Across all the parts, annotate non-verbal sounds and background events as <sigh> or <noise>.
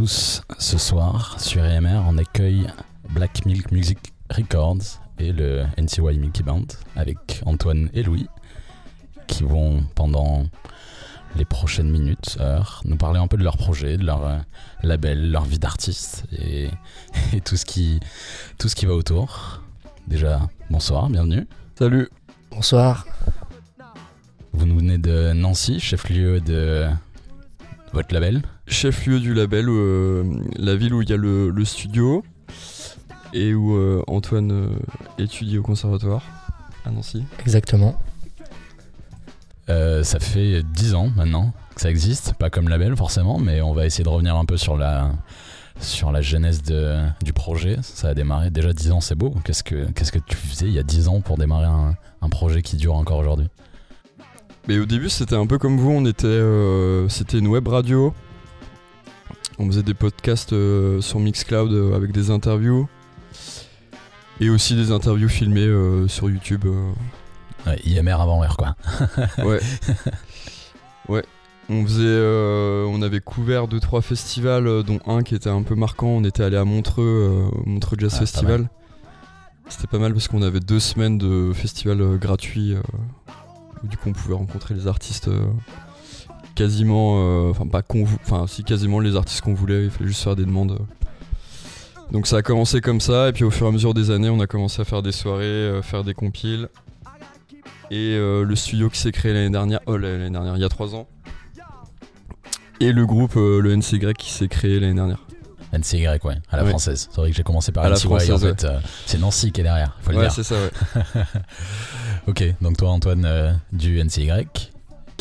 Tous. Ce soir, sur EMR, on accueille Black Milk Music Records et le NCY Milky Band avec Antoine et Louis qui vont pendant les prochaines minutes, heures, nous parler un peu de leur projet, de leur euh, label, leur vie d'artiste et, <laughs> et tout, ce qui, tout ce qui va autour. Déjà, bonsoir, bienvenue. Salut. Bonsoir. Vous nous venez de Nancy, chef-lieu de votre label Chef-lieu du label, euh, la ville où il y a le, le studio et où euh, Antoine euh, étudie au conservatoire à Nancy. Exactement. Euh, ça fait 10 ans maintenant que ça existe, pas comme label forcément, mais on va essayer de revenir un peu sur la, sur la genèse de, du projet. Ça a démarré déjà 10 ans, c'est beau. Qu'est-ce que, qu'est-ce que tu faisais il y a 10 ans pour démarrer un, un projet qui dure encore aujourd'hui? Mais au début, c'était un peu comme vous, on était, euh, c'était une web radio. On faisait des podcasts euh, sur Mixcloud euh, avec des interviews. Et aussi des interviews filmées euh, sur YouTube. ouais, IMR avant R quoi. <laughs> Ouais. ouais. On faisait, on avait couvert deux trois festivals, dont un qui était un peu marquant. On était allé à Montreux, Montreux Jazz Ah, Festival. C'était pas mal parce qu'on avait deux semaines de festival gratuit, où du coup on pouvait rencontrer les artistes quasiment, euh, enfin pas qu'on, enfin si quasiment les artistes qu'on voulait. Il fallait juste faire des demandes. euh. Donc ça a commencé comme ça, et puis au fur et à mesure des années, on a commencé à faire des soirées, euh, faire des compiles. Et le studio qui s'est créé l'année dernière, oh l'année dernière, il y a trois ans. Et le groupe, le NCY qui s'est créé l'année dernière. NCY, ouais, à la Ouais. française. C'est vrai que j'ai commencé par NCY, en fait. euh, c'est Nancy qui est derrière, faut le Ouais, dire. c'est ça, ouais. <laughs> Ok, donc toi Antoine euh, du NCY,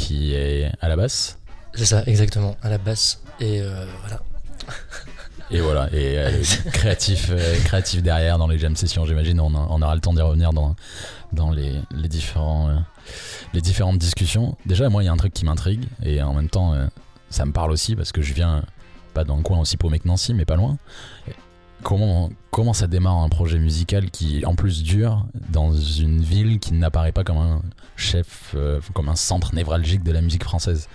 qui est à la basse. C'est ça, exactement, à la basse. Et euh, voilà. Et voilà, et euh, créatif, euh, créatif derrière dans les jam sessions, j'imagine. On, on aura le temps d'y revenir dans, dans les, les, différents, euh, les différentes discussions. Déjà, moi, il y a un truc qui m'intrigue, et en même temps, ça me parle aussi, parce que je viens pas dans le coin aussi paumé que Nancy, mais pas loin. Comment, ça démarre un projet musical qui, en plus, dure dans une ville qui n'apparaît pas comme un chef, euh, comme un centre névralgique de la musique française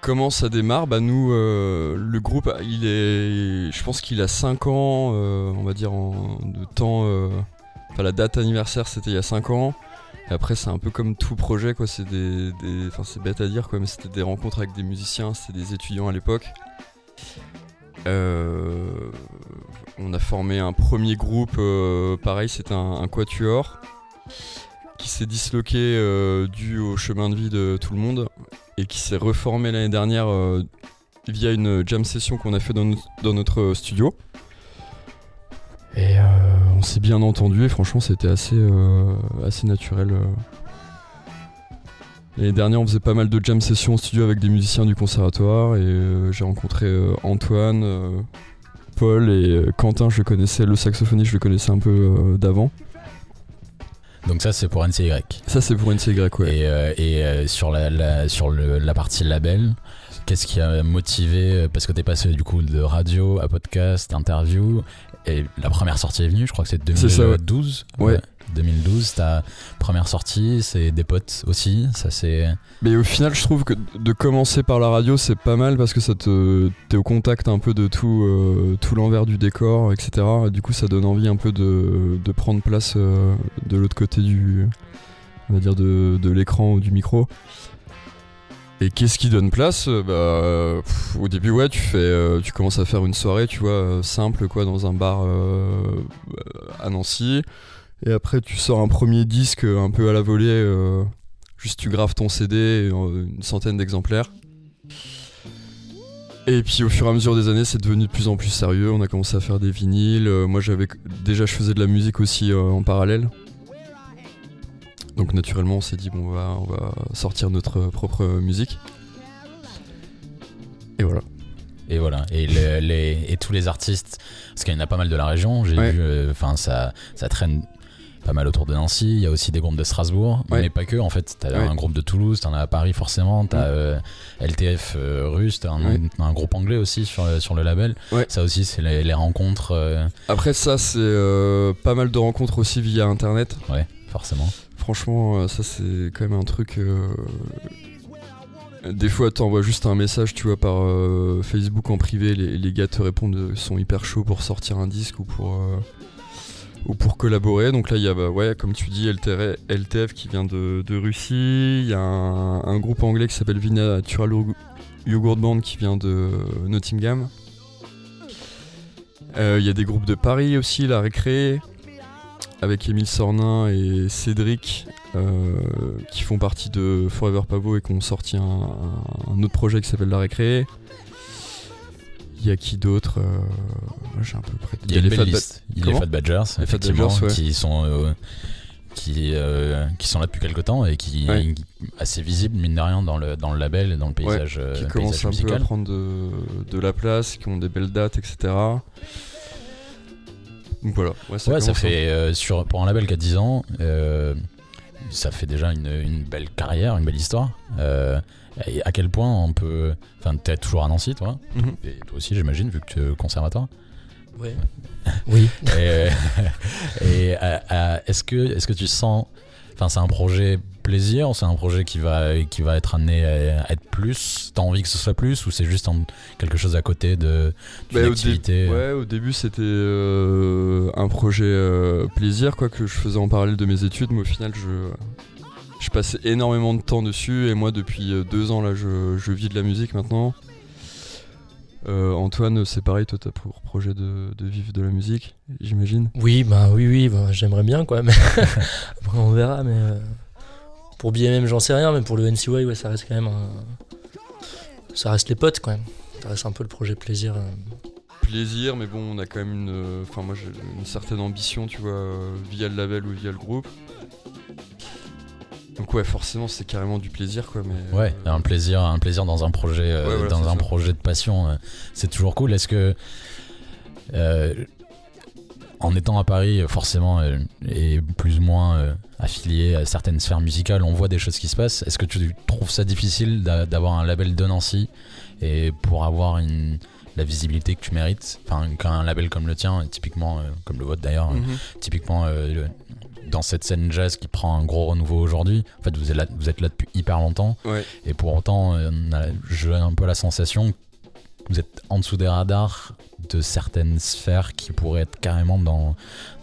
Comment ça démarre? Bah nous, euh, le groupe, il est, je pense qu'il a 5 ans, euh, on va dire en, de temps. Enfin, la date anniversaire, c'était il y a 5 ans. Après, c'est un peu comme tout projet, quoi. C'est des, des- enfin, c'est bête à dire, quoi, mais c'était des rencontres avec des musiciens, c'était des étudiants à l'époque. Euh, on a formé un premier groupe, euh, pareil, c'était un, quatuor qui s'est disloqué euh, dû au chemin de vie de tout le monde et qui s'est reformé l'année dernière via une jam session qu'on a fait dans, notre- studio. Et on s'est bien entendu et franchement c'était assez, assez naturel. L'année dernière on faisait pas mal de jam sessions au studio avec des musiciens du conservatoire et euh, j'ai rencontré euh, Antoine, euh, Paul et Quentin, je le connaissais, le saxophoniste je le connaissais un peu d'avant. Donc ça, c'est pour NCY. Ça c'est pour NCY ouais. Et, et, sur, la, la- sur le- la partie label, qu'est-ce qui a motivé Parce que t'es passé du coup de radio à podcast, interview, et la première sortie est venue, je crois que c'est C'est ça, ouais. 2012. Ouais. 2012, ta première sortie, c'est des potes aussi, ça c'est... Mais au final, je trouve que de commencer par la radio, c'est pas mal parce que ça te t'es au contact un peu de tout, euh, tout l'envers du décor, etc. Et du coup, ça donne envie un peu de, de prendre place euh, de l'autre côté du, on va dire de, de l'écran ou du micro. Et qu'est-ce qui donne place? Euh, Bah, au début, ouais, tu fais, euh, tu commences à faire une soirée, tu vois, simple, quoi, dans un bar à Nancy. Et après, tu sors un premier disque euh, un peu à la volée. euh, juste, tu graves ton CD, euh, une centaine d'exemplaires. Et puis, au fur et à mesure des années, c'est devenu de plus en plus sérieux. On a commencé à faire des vinyles. Moi, j'avais déjà, je faisais de la musique aussi euh, en parallèle. Donc, naturellement, on s'est dit, bon, on va, on va sortir notre propre musique. Et voilà. Et voilà, et, le- les, et tous les artistes, parce qu'il y en a pas mal de la région, j'ai Ouais. vu, euh, enfin ça, ça traîne pas mal autour de Nancy, il y a aussi des groupes de Strasbourg, Ouais. mais pas que, en fait, t'as Ouais. un groupe de Toulouse, t'en as à Paris forcément, t'as Mm. euh, LTF euh, russe, t'as un, Ouais. un groupe anglais aussi sur, le- sur le label, ça aussi c'est les, les rencontres, euh, Après, ça, c'est euh, pas mal de rencontres aussi via internet. ouais, forcément. Franchement, ça c'est quand même un truc. Des fois, t'envoies juste un message, tu vois, par euh, Facebook en privé, les, les gars te répondent, euh, sont hyper chauds pour sortir un disque ou pour, euh, ou pour collaborer. Donc là, il y a, bah, ouais, comme tu dis, LTF qui vient de, de Russie. Il y a un, groupe anglais qui s'appelle Vina Natural Yogu- Yogurt Band qui vient de Nottingham. Euh, Il y a des groupes de Paris aussi, La Récré, avec Émile Sornin et Cédric, euh, qui font partie de Forever Pavo et qui ont sorti un autre projet qui s'appelle La Récré. Il y a qui d'autre euh, j'ai à peu près. Il y a, les Fat liste. Les Badgers, Les Fat effectivement, Badgers, ouais. qui sont euh, qui euh, qui sont là depuis quelque temps et qui Ouais. assez visibles mine de rien dans le dans le label et dans le paysage, euh, qui paysage commencent un peu à prendre de, de la place, qui ont des belles dates, etc. Donc voilà. Ouais, ça ouais, un- fait euh, sur pour un label qui a 10 ans, euh, ça fait déjà une, une belle carrière, une belle histoire. Euh, et à quel point on peut, enfin, t'es toujours à Nancy, toi, Mhm. et toi aussi, j'imagine, vu que tu es au conservatoire. Ouais. <laughs> Oui. Et, euh, <laughs> et, euh, est-ce que, est-ce que tu sens, enfin, c'est un projet plaisir, c'est un projet qui va, qui va être amené à, être plus. T'as envie que ce soit plus, ou c'est juste un- quelque chose à côté de Bah, au, dé- activité. ouais, au début c'était euh, un projet euh, plaisir quoi que je faisais en parallèle de mes études, mais au final je, je passais énormément de temps dessus et moi depuis euh, deux ans là je, je vis de la musique maintenant. Euh, Antoine, c'est pareil, toi t'as pour projet de, de vivre de la musique, j'imagine. Oui, bah oui, oui, bah, j'aimerais bien quoi, mais <laughs> après on verra. Mais euh, pour BMM, j'en sais rien, mais pour le NCY, ouais, ça reste quand même un... Ça reste les potes quand même. Ça reste un peu le projet plaisir. euh. Plaisir, mais bon, on a quand même une, euh, enfin moi j'ai une certaine ambition, tu vois, euh, via le label ou via le groupe. Donc ouais, forcément c'est carrément du plaisir quoi, mais. Ouais, euh, un plaisir, un plaisir dans un projet, euh, Ouais, voilà, dans un ça. projet de passion, euh, c'est toujours cool. Est-ce que, euh, en étant à Paris, forcément, euh, et plus ou moins euh, affilié à certaines sphères musicales, on voit des choses qui se passent. Est-ce que tu trouves ça difficile d'a- d'avoir un label de Nancy et pour avoir une la visibilité que tu mérites, enfin qu'un label comme le tien, typiquement euh, comme le vôtre d'ailleurs, mhm. typiquement euh, le- dans cette scène jazz qui prend un gros renouveau aujourd'hui. En fait, vous êtes là, vous êtes là depuis hyper longtemps. Ouais. Et pour autant, euh, j'ai un peu la sensation que vous êtes en dessous des radars de certaines sphères qui pourraient être carrément dans,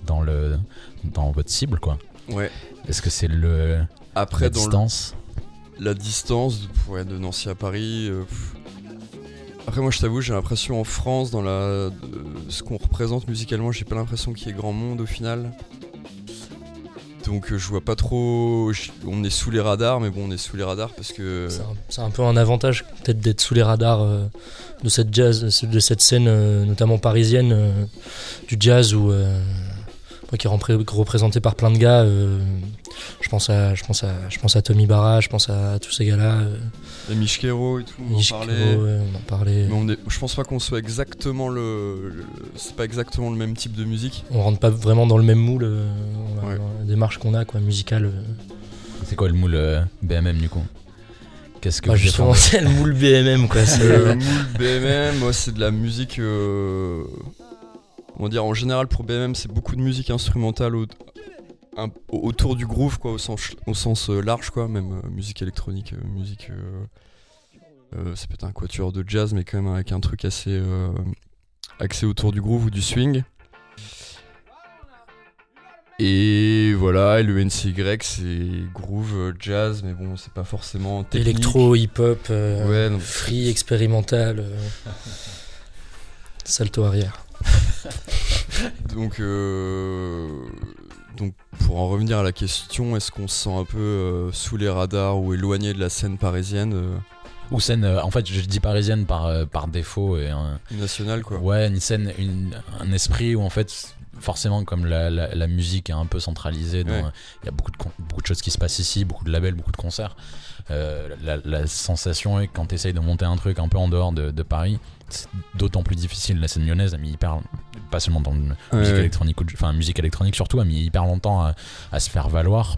dans, le, dans votre cible. quoi. Ouais. Est-ce que c'est le, Après la dans le- distance? La distance de, ouais, de Nancy à Paris. euh. Après moi je t'avoue j'ai l'impression en France dans la de- ce qu'on représente musicalement j'ai pas l'impression qu'il y ait grand monde au final. Donc euh, je vois pas trop. On est sous les radars mais bon on est sous les radars parce que. C'est un, peu un avantage peut-être d'être sous les radars euh, de cette jazz, de cette scène euh, notamment parisienne du jazz où euh, qui est représenté par plein de gars. euh, je pense à, je pense à, je pense à Tommy Barra, je pense à tous ces gars-là. Euh, Et Michkero et tout, on en Nish parlait. Ouais, on en parlait. Mais on est- je pense pas qu'on soit exactement le. le- c'est pas exactement le même type de musique. On rentre pas vraiment dans le même moule. euh, a- Ouais. la démarche qu'on a, quoi, musicale. euh. C'est quoi le moule euh, BMM du coup? Qu'est-ce que Bah, justement, <laughs> c'est le moule BMM, quoi. c'est, Le euh, moule BMM, moi c'est de la musique. euh, on va dire en général pour BMM c'est beaucoup de musique instrumentale au- un- autour du groove quoi, au sens, au sens euh, large quoi, même euh, musique électronique, euh, musique. euh, ça peut être un quatuor de jazz mais quand même avec un truc assez axé autour du groove ou du swing. Et voilà, et le NCY c'est groove, jazz, mais bon, c'est pas forcément technique. électro, hip-hop, euh, Ouais, free, expérimental. euh, <laughs> salto arrière. <laughs> Donc, euh, donc, pour en revenir à la question, est-ce qu'on se sent un peu euh, sous les radars ou éloigné de la scène parisienne euh, Ou scène, en fait, je dis parisienne par, par défaut et un, nationale quoi. Ouais, une scène, une- un esprit où en fait, forcément, comme la, la- la musique est un peu centralisée, il Ouais. y a beaucoup de, con- beaucoup de choses qui se passent ici, beaucoup de labels, beaucoup de concerts. euh, la, la sensation est que quand tu essayes de monter un truc un peu en dehors de, de Paris, c'est d'autant plus difficile. La scène lyonnaise a mis hyper, pas seulement dans Ouais, musique ouais. électronique, enfin musique électronique surtout, a mis hyper longtemps à, à se faire valoir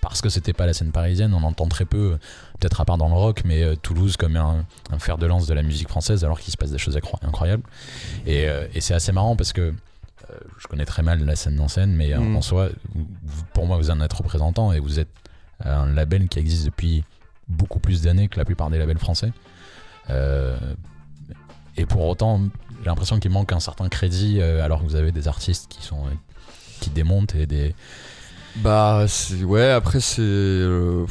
parce que c'était pas la scène parisienne. On entend très peu, peut-être à part dans le rock, mais euh, Toulouse comme un, un fer de lance de la musique française, alors qu'il se passe des choses incro- incroyables. Et, euh, et c'est assez marrant parce que je connais très mal la scène en scène, mais euh, Mm. en soi, vous- pour moi, vous en êtes représentant et vous êtes un label qui existe depuis beaucoup plus d'années que la plupart des labels français. Euh, et pour autant, j'ai l'impression qu'il manque un certain crédit euh, alors que vous avez des artistes qui sont qui démontent et des Bah, ouais, après, c'est. euh,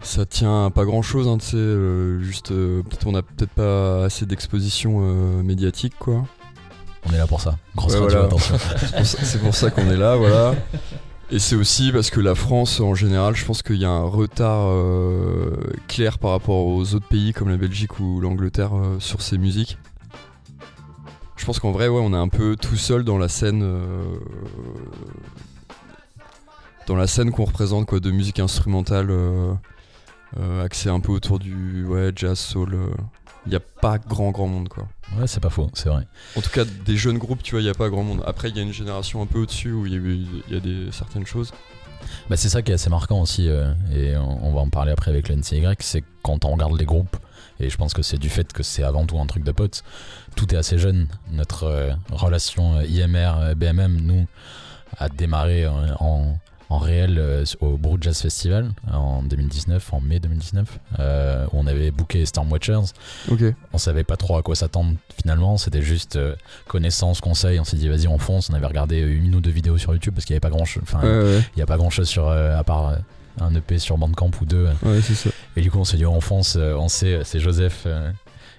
ça tient à pas grand chose, hein, tu sais. euh, juste, euh, peut-être on a peut-être pas assez d'exposition euh, médiatique, quoi. On est là pour ça. Grosse Ouais, radio, voilà. <laughs> C'est pour ça- qu'on est là, voilà. Et c'est aussi parce que la France, en général, je pense qu'il y a un retard euh, clair par rapport aux autres pays comme la Belgique ou l'Angleterre euh, sur ces musiques. Je pense qu'en vrai, ouais, on est un peu tout seul dans la scène, euh, dans la scène qu'on représente, quoi, de musique instrumentale, axée un peu autour du ouais, jazz, soul. Il n'y a pas grand grand monde, quoi. Ouais, c'est pas faux, c'est vrai. En tout cas, des jeunes groupes, tu vois, il n'y a pas grand monde. Après, il y a une génération un peu au-dessus où il y a, y des, certaines choses. Bah, c'est ça qui est assez marquant aussi, euh, et on, on va en parler après avec le NCY, c'est quand on regarde les groupes, et je pense que c'est du fait que c'est avant tout un truc de potes, tout est assez jeune. Notre euh, relation euh, IMR, euh, BMM, nous, a démarré en, en réel euh, au Brut Jazz Festival en 2019, en mai 2019, euh, où on avait booké Storm Watchers. On savait pas trop à quoi s'attendre finalement, c'était juste euh, connaissance, conseil. On s'est dit vas-y, on fonce. On avait regardé une ou deux vidéos sur YouTube parce qu'il y avait pas grand chose. Enfin, Ouais, ouais, il n'y a pas grand chose sur, à part un EP sur Bandcamp ou deux. ouais, c'est ça. Et du coup, on s'est dit, on fonce, on sait, c'est Joseph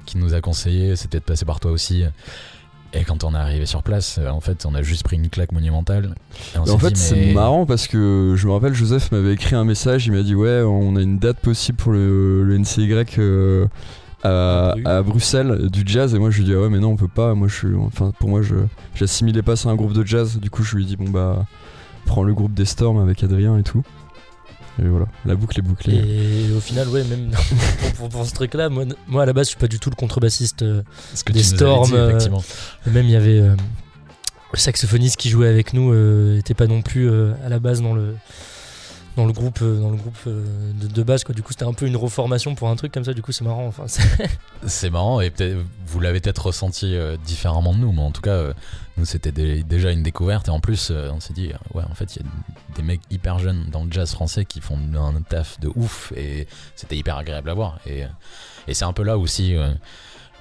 qui nous a conseillé, c'est peut-être passé par toi aussi. Et quand on est arrivé sur place, en fait, on a juste pris une claque monumentale. Et on Et en fait, c'est marrant parce que je me rappelle, Joseph m'avait écrit un message. Il m'a dit Ouais, on a une date possible pour le, le NCY euh, à, À Bru. à Bruxelles du jazz. Et moi, je lui dis ah Ouais, mais non, on peut pas. Moi, je suis. Enfin, pour moi, je j'assimilais pas ça à un groupe de jazz. Du coup, je lui ai dit Bon, bah, prends le groupe des Storms avec Adrien et tout. Et voilà, la boucle est bouclée. Et au final, ouais, même <laughs> pour, pour- pour ce truc-là, moi, moi à la base, je suis pas du tout le contrebassiste. euh, ce que des Storms, dit, euh, même il y avait euh, le saxophoniste qui jouait avec nous euh, était pas non plus euh, à la base dans le dans le groupe dans le groupe de, de base quoi du coup c'était un peu une reformation pour un truc comme ça du coup c'est marrant enfin c'est- marrant et peut-être vous l'avez peut-être ressenti euh, différemment de nous, mais en tout cas, euh, c'était dé- déjà une découverte et en plus, euh, on s'est dit, euh, ouais, en fait, il y a des mecs hyper jeunes dans le jazz français qui font un taf de ouf et c'était hyper agréable à voir. Et, euh, c'est un peu là aussi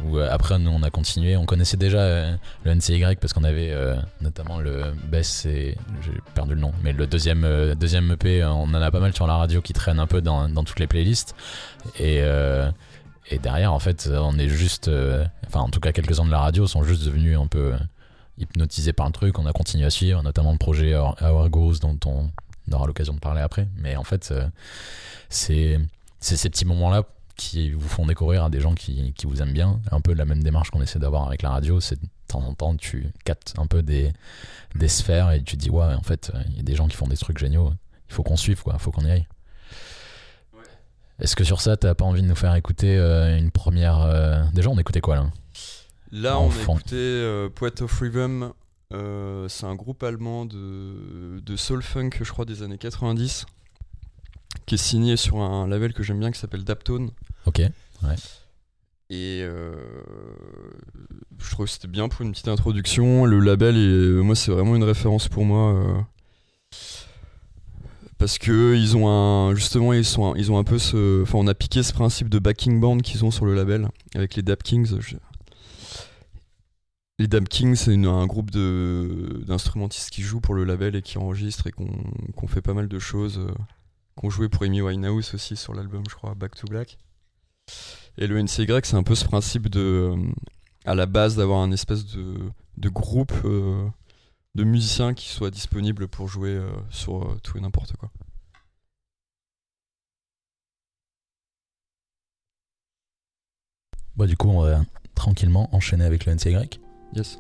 où après nous on a continué, on connaissait déjà le NCY parce qu'on avait notamment le Bess et j'ai perdu le nom, mais le deuxième, deuxième EP, on en a pas mal sur la radio qui traîne un peu dans, toutes les playlists. Et. derrière, en fait, on est juste. enfin, en tout cas, quelques-uns de la radio sont juste devenus un peu euh, hypnotisés par le truc. On a continué à suivre, notamment le projet Our, Our Goals, dont on aura l'occasion de parler après. Mais en fait, euh, c'est ces petits moments-là qui vous font découvrir à des gens qui, qui vous aiment bien. Un peu la même démarche qu'on essaie d'avoir avec la radio. C'est de temps en temps, tu captes un peu des, des sphères et tu te dis, ouais, en fait, il y a des gens qui font des trucs géniaux. Il faut qu'on suive, quoi. Il faut qu'on y aille. Est-ce que sur ça, t'as pas envie de nous faire écouter euh, une première. euh, Déjà, on écoutait quoi là? Là, on a écouté euh, Poet of Rhythm. euh, c'est un groupe allemand de, de soul funk, je crois, des années 90, qui est signé sur un label que j'aime bien qui s'appelle Daptone. Ok. Et euh, je trouve que c'était bien pour une petite introduction. Le label, est, moi, c'est vraiment une référence pour moi. euh, parce que ils ont un justement ils sont un- ils ont un peu ce enfin on a piqué ce principe de backing band qu'ils ont sur le label avec les Dap Kings je- les Dap Kings c'est un groupe d'instrumentistes qui jouent pour le label et qui enregistrent et qu'on fait pas mal de choses euh, qu'on jouait pour Amy Winehouse aussi sur l'album je crois Back to Black et le NCY c'est un peu ce principe de euh, à la base d'avoir un espèce de, de groupe euh, de musiciens qui soient disponibles pour jouer sur tout et n'importe quoi. Bah, du coup, on va tranquillement enchaîner avec le NCY. Yes.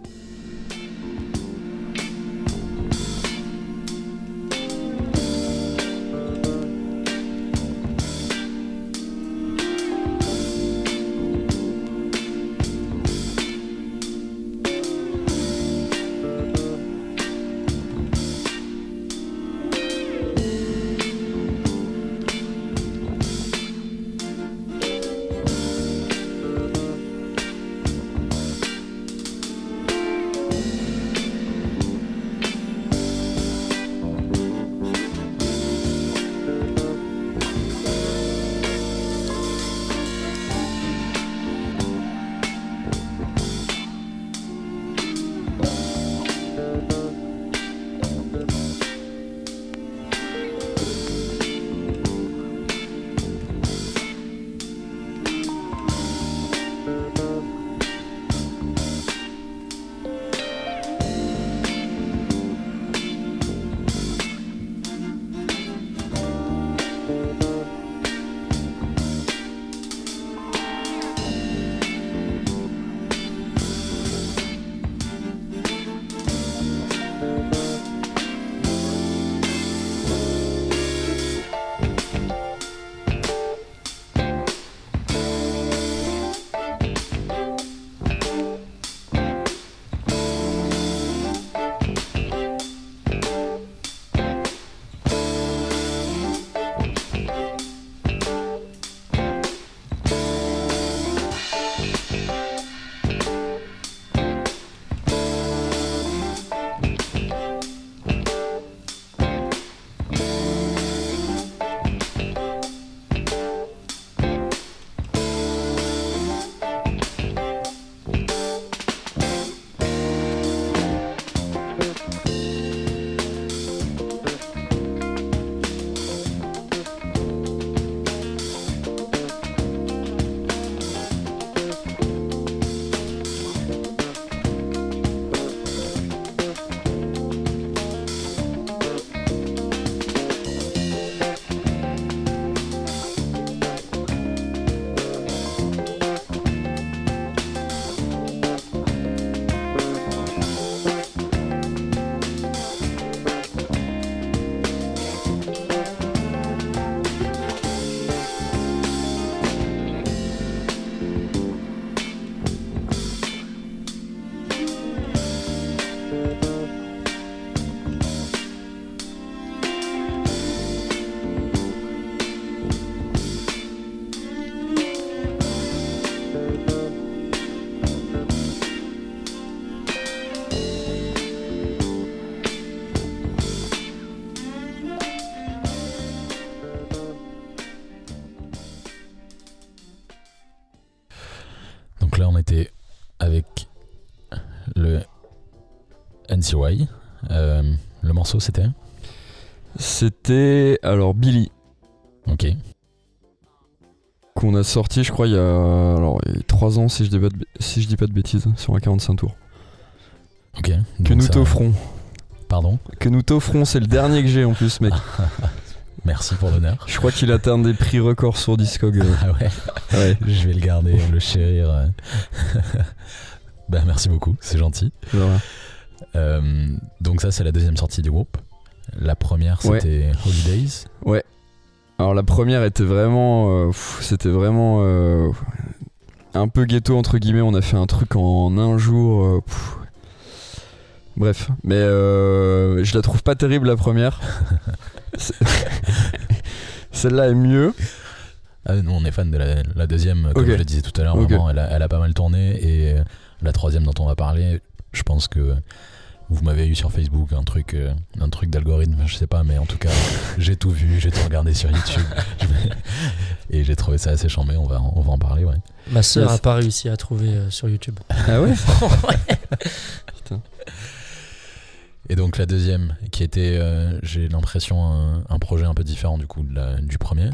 Euh, le morceau, c'était C'était alors Billy Ok. qu'on a sorti, je crois, il y a alors il y a trois ans si je dis pas de, b- si je dis pas de bêtises, sur un 45 tours. Ok. Que nous ça- t'offrons. Pardon. Que nous t'offrons, c'est le dernier que j'ai en plus, mec. <laughs> Merci pour l'honneur. Je crois qu'il atteint des prix records sur Discog. euh. Ah ouais. Ouais, <laughs> Je vais le garder, le chérir. <laughs> bah merci beaucoup, c'est gentil. voilà. Euh, donc ça c'est la deuxième sortie du groupe. La première Ouais. c'était Holidays. Alors la première était vraiment, euh, c'était vraiment euh, un peu ghetto entre guillemets. On a fait un truc en un jour. pff. Bref, mais euh, je la trouve pas terrible la première. <laughs> <laughs> Celle-là est mieux. Ah, nous on est fan de la, la deuxième, comme je le disais tout à l'heure. Elle, a, elle a pas mal tourné et la troisième dont on va parler, je pense que vous m'avez eu sur Facebook un truc, euh, un truc d'algorithme, je sais pas, mais en tout cas <laughs> j'ai tout vu, j'ai tout regardé sur YouTube <laughs> et j'ai trouvé ça assez chambé. On va, en- on va en parler, ouais. Ma sœur Yes. a pas réussi à trouver euh, sur YouTube. Ah ouais. <laughs> Et donc la deuxième, qui était, euh, j'ai l'impression, un, un projet un peu différent du coup de la- du premier.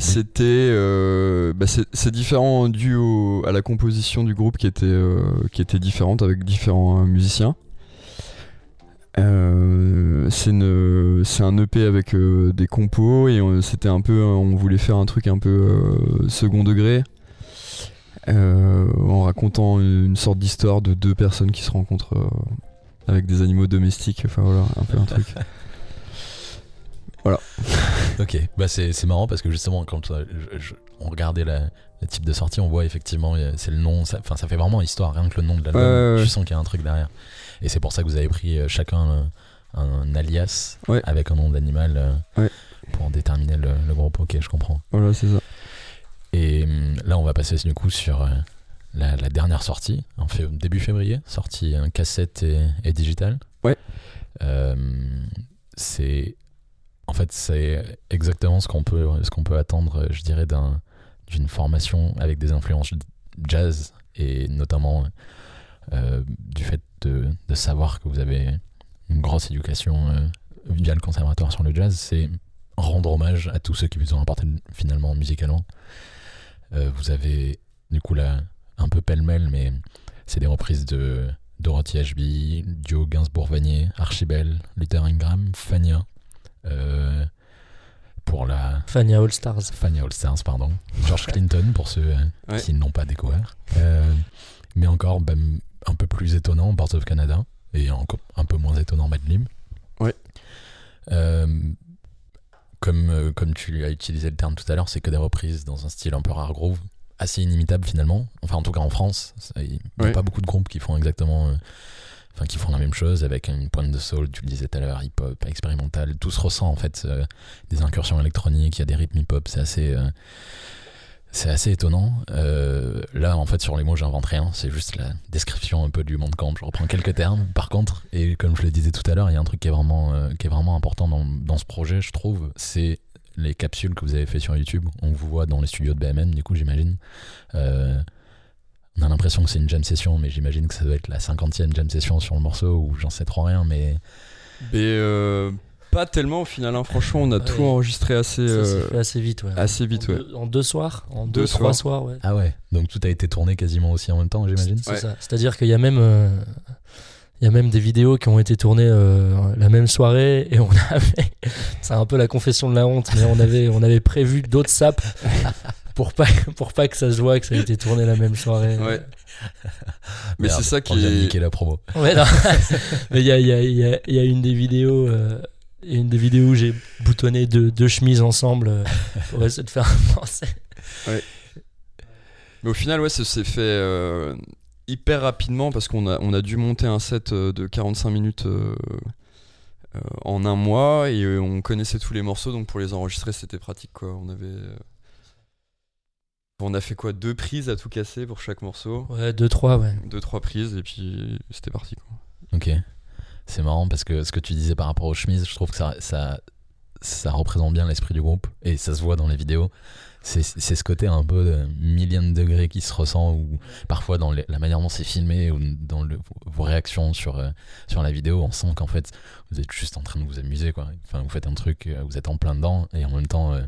C'était, euh, bah, c'est différent dû au- à la composition du groupe qui était, euh, qui était différente avec différents euh, musiciens. Euh, c'est un EP avec des compos et on- c'était un peu, on voulait faire un truc un peu second degré. en racontant une sorte d'histoire de deux personnes qui se rencontrent avec des animaux domestiques, enfin voilà, un peu un truc. <laughs> <laughs> Ok, bah c'est marrant parce que justement quand euh, je- je- on regardait la, le type de sortie, on voit effectivement euh, c'est le nom, ça, enfin ça fait vraiment histoire, rien que le nom de l'album, Ouais, ouais, ouais. je sens qu'il y a un truc derrière. Et c'est pour ça que vous avez pris euh, chacun un, un alias avec un nom d'animal pour déterminer le, le groupe. Ok, je comprends. Voilà, c'est ça. Et là on va passer du coup sur la, la dernière sortie, en fait, début février, sortie en cassette et, et digital. Ouais. Euh, c'est en fait c'est exactement ce qu'on peut attendre je dirais d'un d'une formation avec des influences jazz et notamment euh, du fait de, savoir que vous avez une grosse éducation euh, via le conservatoire sur le jazz c'est rendre hommage à tous ceux qui vous ont apporté finalement musicalement Euh, vous avez du coup là un peu pêle-mêle mais c'est des reprises de Dorothy Ashby, Joe Gainsbourg-Vanier, Archibel, Luther Ingram, Fania. Euh, pour la Fania All Stars. Fania All Stars, pardon. <laughs> George Clinton, pour ceux Ouais. qui ne l'ont pas découvert. Euh, mais encore bah, un peu plus étonnant, Birds of Canada. Et encore un peu moins étonnant, Mad Lib. Ouais. Euh, comme, euh, comme tu as utilisé le terme tout à l'heure, c'est que des reprises dans un style un peu rare groove, assez inimitable finalement. Enfin, en tout cas en France, il n'y a Ouais. pas beaucoup de groupes qui font exactement. Enfin, qui font la même chose avec une pointe de soul, tu le disais tout à l'heure, hip-hop, expérimental. Tout se ressent en fait. euh, des incursions électroniques, il y a des rythmes hip-hop, c'est assez. euh, c'est assez étonnant. Euh, là, en fait, sur les mots, j'invente rien. C'est juste la description un peu du monde camp. Je reprends quelques termes. Par contre, et comme je le disais tout à l'heure, il y a un truc qui est vraiment, qui est vraiment important dans, dans ce projet, je trouve. C'est les capsules que vous avez fait sur YouTube. On vous voit dans les studios de BMN, du coup, j'imagine. On a l'impression que c'est une jam session, mais j'imagine que ça doit être la cinquantième jam session sur le morceau, ou j'en sais trop rien, mais Mais euh, pas tellement au final, hein. franchement, on a Ouais. tout enregistré assez, Ça euh, fait assez vite, ouais. assez vite, en, ouais. deux, en deux soirs, en deux, Deux trois soirs. soirs, ouais. ah ouais. Donc tout a été tourné quasiment aussi en même temps, j'imagine. C'est Ouais. ça. C'est-à-dire qu'il y a même, euh, il y a même des vidéos qui ont été tournées euh, la même soirée et on <laughs> avait, c'est un peu la confession de la honte, mais on avait, on avait prévu d'autres sapes <laughs> pour pas, <laughs> pour pas que ça se voit que ça a été tourné la même soirée. Ouais. <laughs> Mais c'est ça qui est. la promo. Ouais, non. <laughs> mais il y a, il y, a, il y, a, y a une des vidéos, euh, une des vidéos où j'ai boutonné deux, deux chemises ensemble euh, pour essayer de faire un français. Mais au final, ouais, ça s'est fait euh, hyper rapidement parce qu'on a, on a dû monter un set euh, de 45 minutes euh, euh, en un mois et euh, on connaissait tous les morceaux donc pour les enregistrer c'était pratique quoi. On avait. On a fait quoi Deux prises à tout casser pour chaque morceau Ouais, deux, trois, ouais. Deux, trois prises et puis c'était parti quoi. Ok. C'est marrant parce que ce que tu disais par rapport aux chemises, je trouve que ça, ça, ça représente bien l'esprit du groupe et ça se voit dans les vidéos. C'est c'est ce côté un peu de million de degrés qui se ressent ou parfois dans les- la manière dont c'est filmé ou dans le- vos réactions sur, euh, sur la vidéo, on sent qu'en fait vous êtes juste en train de vous amuser quoi. Enfin, vous faites un truc, euh, vous êtes en plein dedans et en même temps euh,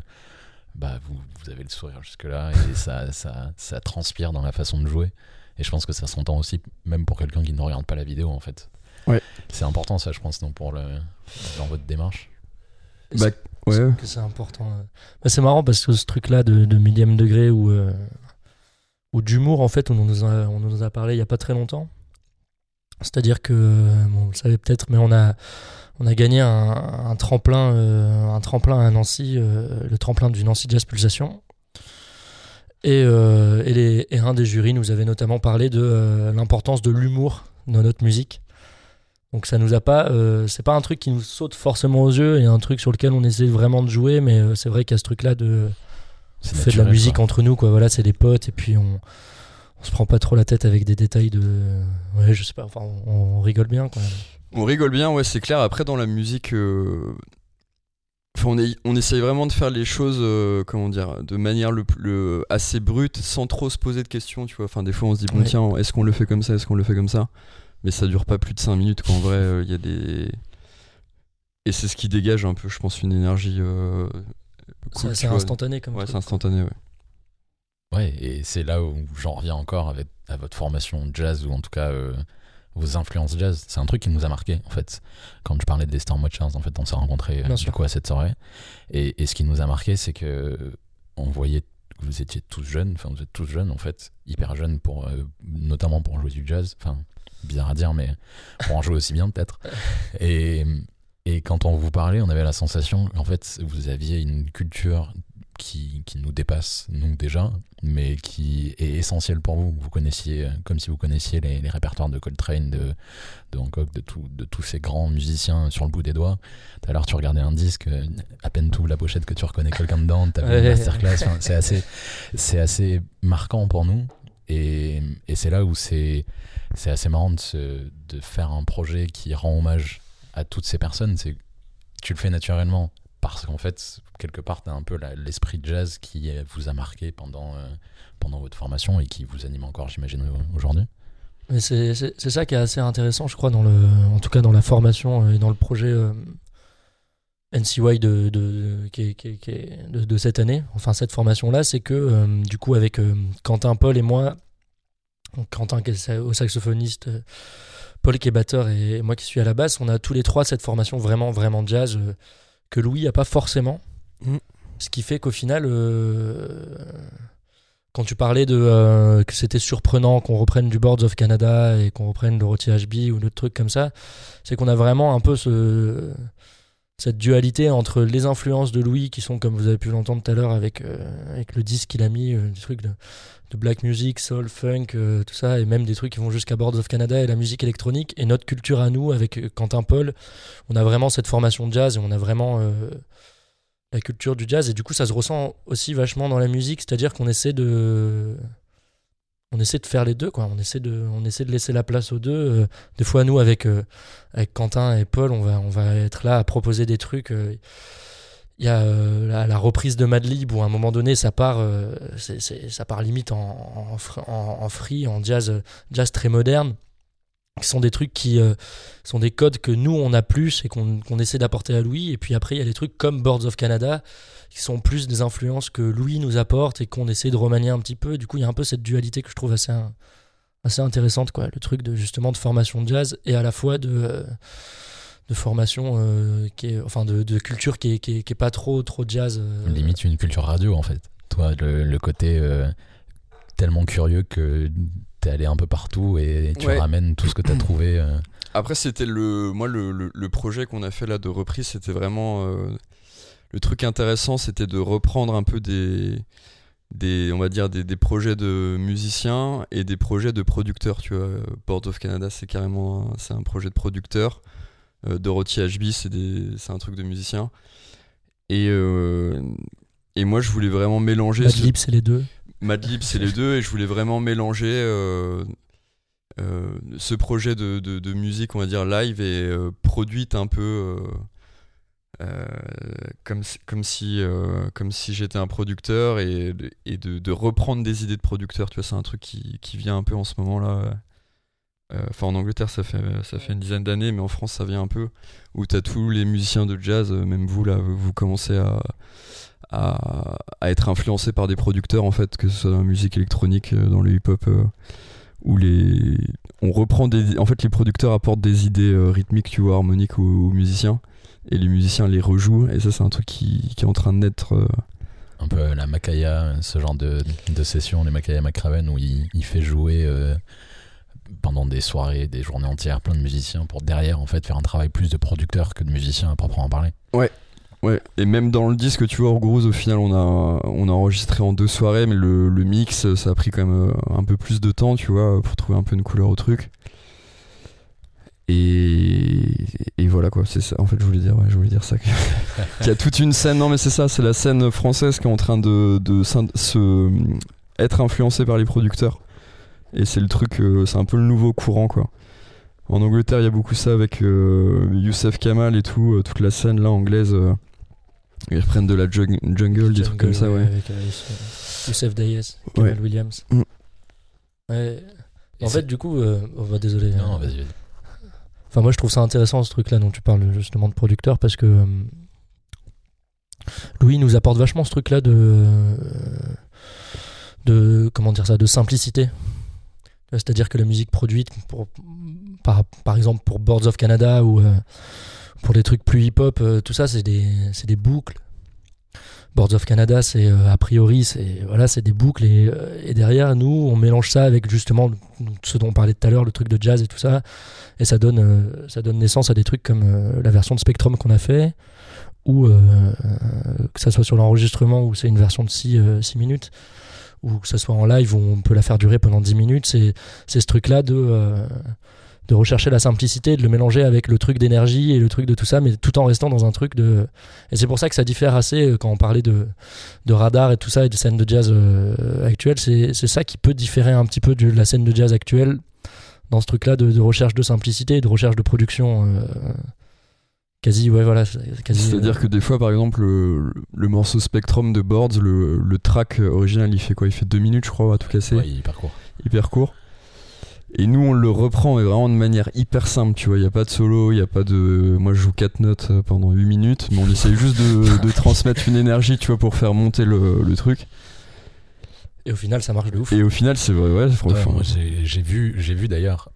bah, vous, vous avez le sourire jusque là et <laughs> ça, ça, ça transpire dans la façon de jouer. Et je pense que ça s'entend aussi, même pour quelqu'un qui ne regarde pas la vidéo en fait. Ouais. C'est important ça, je pense, donc, pour le, dans votre démarche. Bah, ouais. que c'est important. euh. Bah, c'est marrant parce que ce truc-là de, de millième degré ou, euh, ou d'humour, en fait, on nous, a, on nous a parlé il y a pas très longtemps. C'est-à-dire que, bon, vous le savez peut-être, mais on a, on a gagné un, un tremplin, euh, un tremplin à Nancy, euh, le tremplin du Nancy Jazz Pulsation. Et, euh, et, les- et un des jurys nous avait notamment parlé de l'importance de l'humour dans notre musique. Donc ça nous a pas, c'est pas un truc qui nous saute forcément aux yeux et un truc sur lequel on essaie vraiment de jouer, mais c'est vrai qu'il y a ce truc-là de on de la musique quoi. entre nous, quoi. Voilà, c'est des potes et puis on, on se prend pas trop la tête avec des détails de, ouais, je sais pas, enfin on, on rigole bien, quoi. On rigole bien, ouais, c'est clair. Après, dans la musique, euh, enfin, on, est, on essaye vraiment de faire les choses, euh, comment dire, de manière le, plus- le- assez brute, sans trop se poser de questions, tu vois. Enfin, des fois, on se dit, bon, Ouais. tiens, est-ce qu'on le fait comme ça, est-ce qu'on le fait comme ça? Mais ça dure pas plus de 5 minutes, quoi. En vrai, euh, il y a des. Et c'est ce qui dégage un peu, je pense, une énergie. euh, cool, C'est instantané comme Ouais, c'est instantané, ouais. Ouais, et c'est là où j'en reviens encore avec, à votre formation jazz, ou en tout cas euh, vos influences jazz. C'est un truc qui nous a marqué, en fait. Quand je parlais des Storm Watchers, en fait, on s'est rencontrés euh, Bien du sûr. coup à cette soirée. Et, et ce qui nous a marqué, c'est que on voyait que vous étiez tous jeunes, enfin vous êtes tous jeunes en fait, hyper jeunes pour, euh, notamment pour jouer du jazz. Enfin, bizarre à dire, mais pour en jouer aussi bien peut-être. Et, et quand on vous parlait, on avait la sensation qu'en fait vous aviez une culture qui, qui nous dépasse, nous déjà, mais qui est essentielle pour vous. Vous connaissiez, comme si vous connaissiez les, les répertoires de Coltrane, de, de Hancock, de, tout, de tous ces grands musiciens sur le bout des doigts. Tout à l'heure, tu regardais un disque, à peine tout la pochette que tu reconnais quelqu'un dedans, t'avais Ouais. une masterclass. Enfin, c'est assez, c'est assez marquant pour nous. Et, et c'est là où c'est, c'est assez marrant de, se- de faire un projet qui rend hommage à toutes ces personnes. C'est, tu le fais naturellement parce qu'en fait, quelque part, t'as un peu l'esprit de jazz qui vous a marqué pendant, euh, pendant votre formation et qui vous anime encore, j'imagine, au- aujourd'hui. Mais c'est ça qui est assez intéressant, je crois, dans le, en tout cas dans la formation euh, et dans le projet euh, NCY de, de, qui est- qui qui est de, de cette année, enfin cette formation-là, c'est que du coup avec Quentin, Paul et moi, Quentin qui est au saxophoniste, Paul qui est batteur et moi qui suis à la basse, on a tous les trois cette formation vraiment vraiment jazz que Louis a pas forcément. Mm. Ce qui fait qu'au final, euh, quand tu parlais de euh, que c'était surprenant qu'on reprenne du Boards of Canada et qu'on reprenne le Roti HB ou d'autres trucs comme ça, c'est qu'on a vraiment un peu ce, cette dualité entre les influences de Louis qui sont comme vous avez pu l'entendre tout à l'heure avec, euh, avec le disque qu'il a mis, euh, des trucs de, de black music, soul, funk, euh, tout ça, et même des trucs qui vont jusqu'à Boards of Canada et la musique électronique, et notre culture à nous avec Quentin Paul, on a vraiment cette formation de jazz et on a vraiment la culture du jazz et du coup ça se ressent aussi vachement dans la musique c'est-à-dire qu'on essaie de on essaie de faire les deux quoi. On essaie de on essaie de laisser la place aux deux. Euh, des fois nous avec euh, avec Quentin et Paul on va on va être là à proposer des trucs euh, il y a euh, la, reprise de Madlib où à un moment donné ça part c'est, ça part limite en en, en, free en jazz jazz très moderne qui sont des trucs qui euh, sont des codes que nous on a plus et qu'on qu'on essaie d'apporter à Louis. Et puis après il y a des trucs comme Boards of Canada qui sont plus des influences que Louis nous apporte et qu'on essaie de remanier un petit peu. Du coup il y a un peu cette dualité que je trouve assez assez intéressante quoi. Le truc de justement de formation de jazz et à la fois de euh, de formation euh, qui est enfin de, de culture qui est, qui est, qui est pas trop trop jazz Limite une culture radio, en fait. Toi, le, côté tellement curieux que t'es allé un peu partout et tu Ouais. ramènes tout ce que t'as trouvé. euh. Après, c'était le. Moi, le, le- le projet qu'on a fait là de reprise, c'était vraiment. euh, le truc intéressant, c'était de reprendre un peu des. Des, on va dire des, des projets de musiciens et des projets de producteurs tu vois Board of Canada c'est carrément un- c'est un projet de producteur euh, Dorothy HB c'est des c'est un truc de musicien et euh, et moi je voulais vraiment mélanger ce- Madlib c'est les deux Madlib, c'est les deux, et je voulais vraiment mélanger euh, euh, ce projet de, musique, on va dire live, et euh, produite un peu, comme, si- comme si, j'étais un producteur et, de- reprendre des idées de producteur. Tu vois, c'est un truc qui, qui vient un peu en ce moment-là. Enfin, en Angleterre, ça fait, ça fait une dizaine d'années, mais en France, ça vient un peu. Où tu as tous les musiciens de jazz, même vous, là, vous commencez à, à, à être influencés par des producteurs, en fait, que ce soit dans la musique électronique, euh, dans le hip-hop. euh, où les on reprend des en fait les producteurs apportent des idées euh, rythmiques tu vois harmoniques aux, aux musiciens et les musiciens les rejouent et ça c'est un truc qui, qui est en train de naître euh, Un peu la Macaya, ce genre de, de session, les Macaya McRaven, où il, il fait jouer pendant des soirées, des journées entières, plein de musiciens pour derrière en fait faire un travail plus de producteur que de musicien à proprement parler. ouais et même dans le disque tu vois Orgrouse au final on a on a enregistré en deux soirées mais le, le mix ça a pris quand même euh, un peu plus de temps tu vois pour trouver un peu une couleur au truc. Et, et voilà quoi c'est ça. En fait je voulais dire ouais, je voulais dire ça. <laughs> Qu'il y a toute une scène non mais c'est ça c'est la scène française qui est en train de, de se être influencée par les producteurs. Et c'est le truc euh, c'est un peu le nouveau courant quoi. En Angleterre il y a beaucoup ça avec euh, Youssef Kamal et tout euh, toute la scène là anglaise euh, ils reprennent de la jung- jungle, des trucs comme ça ouais Avec euh, Youssef Dayes, Kamal Williams. Mm. Ouais. En fait, du coup, euh, oh, bah, désolé. Non, euh, vas-y, vas-y. Enfin, moi, je trouve ça intéressant ce truc-là dont tu parles justement de producteur parce que euh, Louis nous apporte vachement ce truc-là de euh, de comment dire ça, de simplicité. C'est-à-dire que la musique produite pour, par, par exemple pour Boards of Canada ou euh, pour des trucs plus hip-hop, euh, tout ça, c'est des, des boucles. Boards of Canada, c'est euh, a priori, c'est voilà, c'est des boucles et, euh, et derrière nous, on mélange ça avec justement ce dont on parlait tout à l'heure, le truc de jazz et tout ça, et ça donne, ça donne naissance à des trucs comme la version de Spectrum qu'on a fait, ou que ça soit sur l'enregistrement où c'est une version de 6 minutes, ou que ça soit en live où on peut la faire durer pendant 10 minutes, c'est ce truc-là de euh, de rechercher la simplicité, de le mélanger avec le truc d'énergie et le truc de tout ça, mais tout en restant dans un truc de. Et c'est pour ça que ça diffère assez euh, quand on parlait de, de radar et tout ça et de scène de jazz euh, actuelle. C'est c'est ça qui peut différer un petit peu de la scène de jazz actuelle dans ce truc-là de, de recherche de simplicité et de recherche de production. euh, quasi, ouais, voilà. C'est-à-dire que des fois, par exemple, le, le morceau Spectrum de Boards, le, le track original, il fait quoi? Il fait deux minutes, je crois, à tout casser, Ouais, il parcourt. hyper court. Et nous, on le reprend, mais vraiment de manière hyper simple, tu vois. Il n'y a pas de solo, il n'y a pas de. Moi, je joue quatre notes euh, pendant 8 minutes, mais on essaye juste de, <laughs> de transmettre une énergie, tu vois, pour faire monter le, le truc. Et au final, ça marche de ouf. Et au final, c'est vrai, ouais, Ouais, franchement. moi, j'ai j'ai vu, j'ai vu d'ailleurs,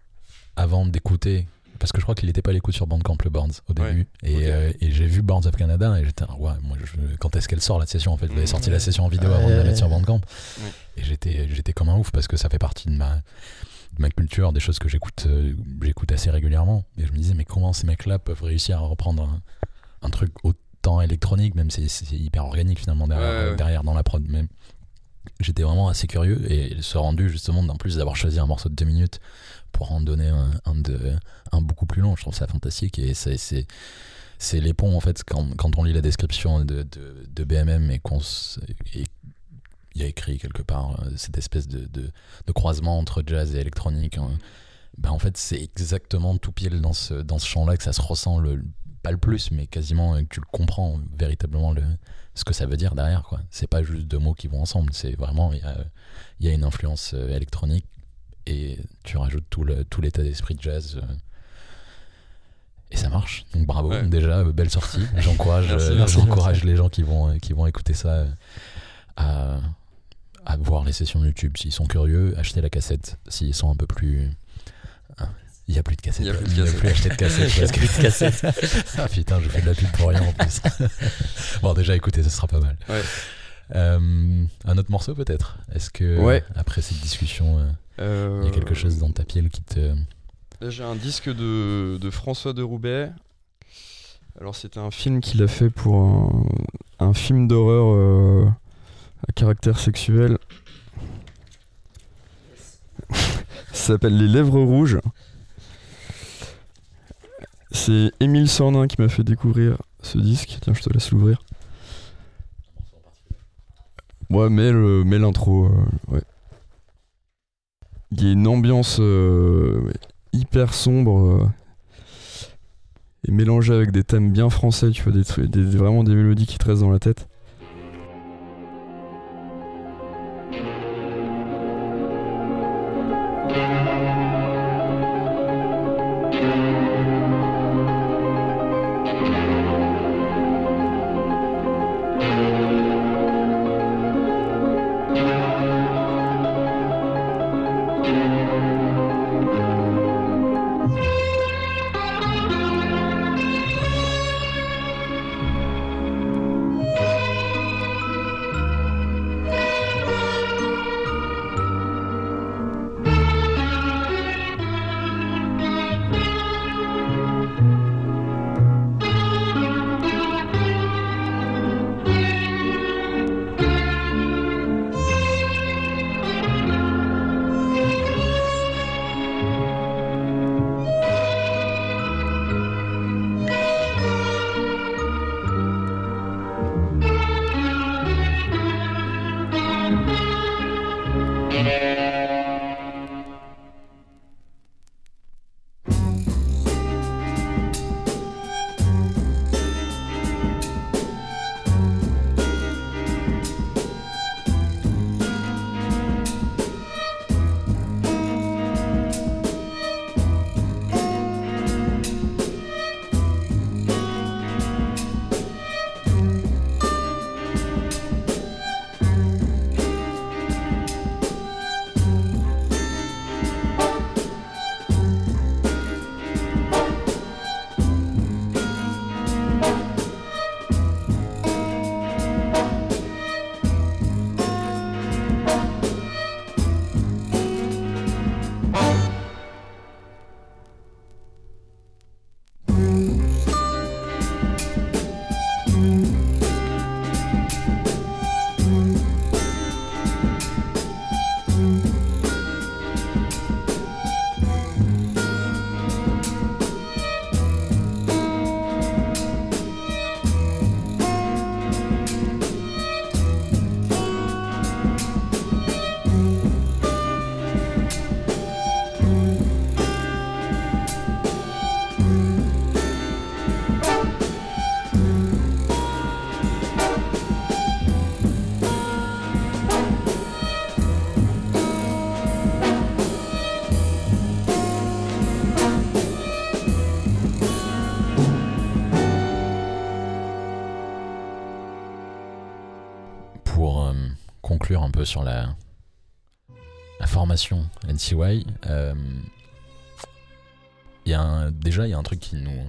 avant d'écouter, parce que je crois qu'il n'était pas à l'écoute sur Bandcamp, le Barnes, au Ouais. début. Et, euh, et j'ai vu Barnes of Canada, et j'étais, ouais, moi, je- quand est-ce qu'elle sort la session En fait, j'avais sorti la Ouais. session en vidéo avant de la Ouais. mettre sur Bandcamp. Ouais. Et j'étais, j'étais comme un ouf, parce que ça fait partie de ma, de ma culture, des choses que j'écoute, euh, j'écoute assez régulièrement. Et je me disais, mais comment ces mecs-là peuvent réussir à reprendre un, un truc autant électronique, même si c'est hyper organique finalement derrière, Ouais, ouais. derrière dans la prod. Mais j'étais vraiment assez curieux et ce rendu justement d'en plus d'avoir choisi un morceau de deux minutes pour en donner un, un, de, un beaucoup plus long je trouve ça fantastique et c'est c'est les ponts en fait quand, quand on lit la description de, de, de BMM et qu'on il y a écrit quelque part euh, cette espèce de, de, de croisement entre jazz et électronique hein. ben en fait c'est exactement tout pile dans ce, dans ce champ là que ça se ressent le, pas le plus mais quasiment euh, que tu le comprends véritablement le, ce que ça veut dire derrière quoi c'est pas juste deux mots qui vont ensemble c'est vraiment il y a, il y a une influence euh, électronique et tu rajoutes tout le tout l'état d'esprit de jazz euh, et ça marche donc bravo Ouais. déjà belle sortie <laughs> j'encourage Merci, merci, j'encourage merci. les gens qui vont qui vont écouter ça à à voir les sessions YouTube s'ils sont curieux acheter la cassette s'ils sont un peu plus Ah, il n'y a plus de cassette Il y a plus de Il de cassette <laughs> Il y a plus de cassette. ah <laughs> putain, je fais de la pub pour rien en plus. <laughs> bon, déjà, écoutez, ce sera pas mal. Ouais. Euh, un autre morceau peut-être? Est-ce que, Ouais. après cette discussion, euh, Euh, il y a quelque chose dans ta piel qui te. Là, j'ai un disque de, de François de Roubaix. Alors, c'était un film qu'il a fait pour un, un film d'horreur euh, caractère sexuel. Ça s'appelle Les Lèvres Rouges. C'est Émile Sornin qui m'a fait découvrir ce disque. Tiens, je te laisse l'ouvrir. Ouais, mais le- mais l'intro, euh, ouais. Il y a une ambiance euh, hyper sombre. euh. et mélangé avec des thèmes bien français, tu vois, des, des- vraiment des mélodies qui te restent dans la tête. Peu sur la, la formation NCY, euh, il y a un- déjà il y a un truc qui nous,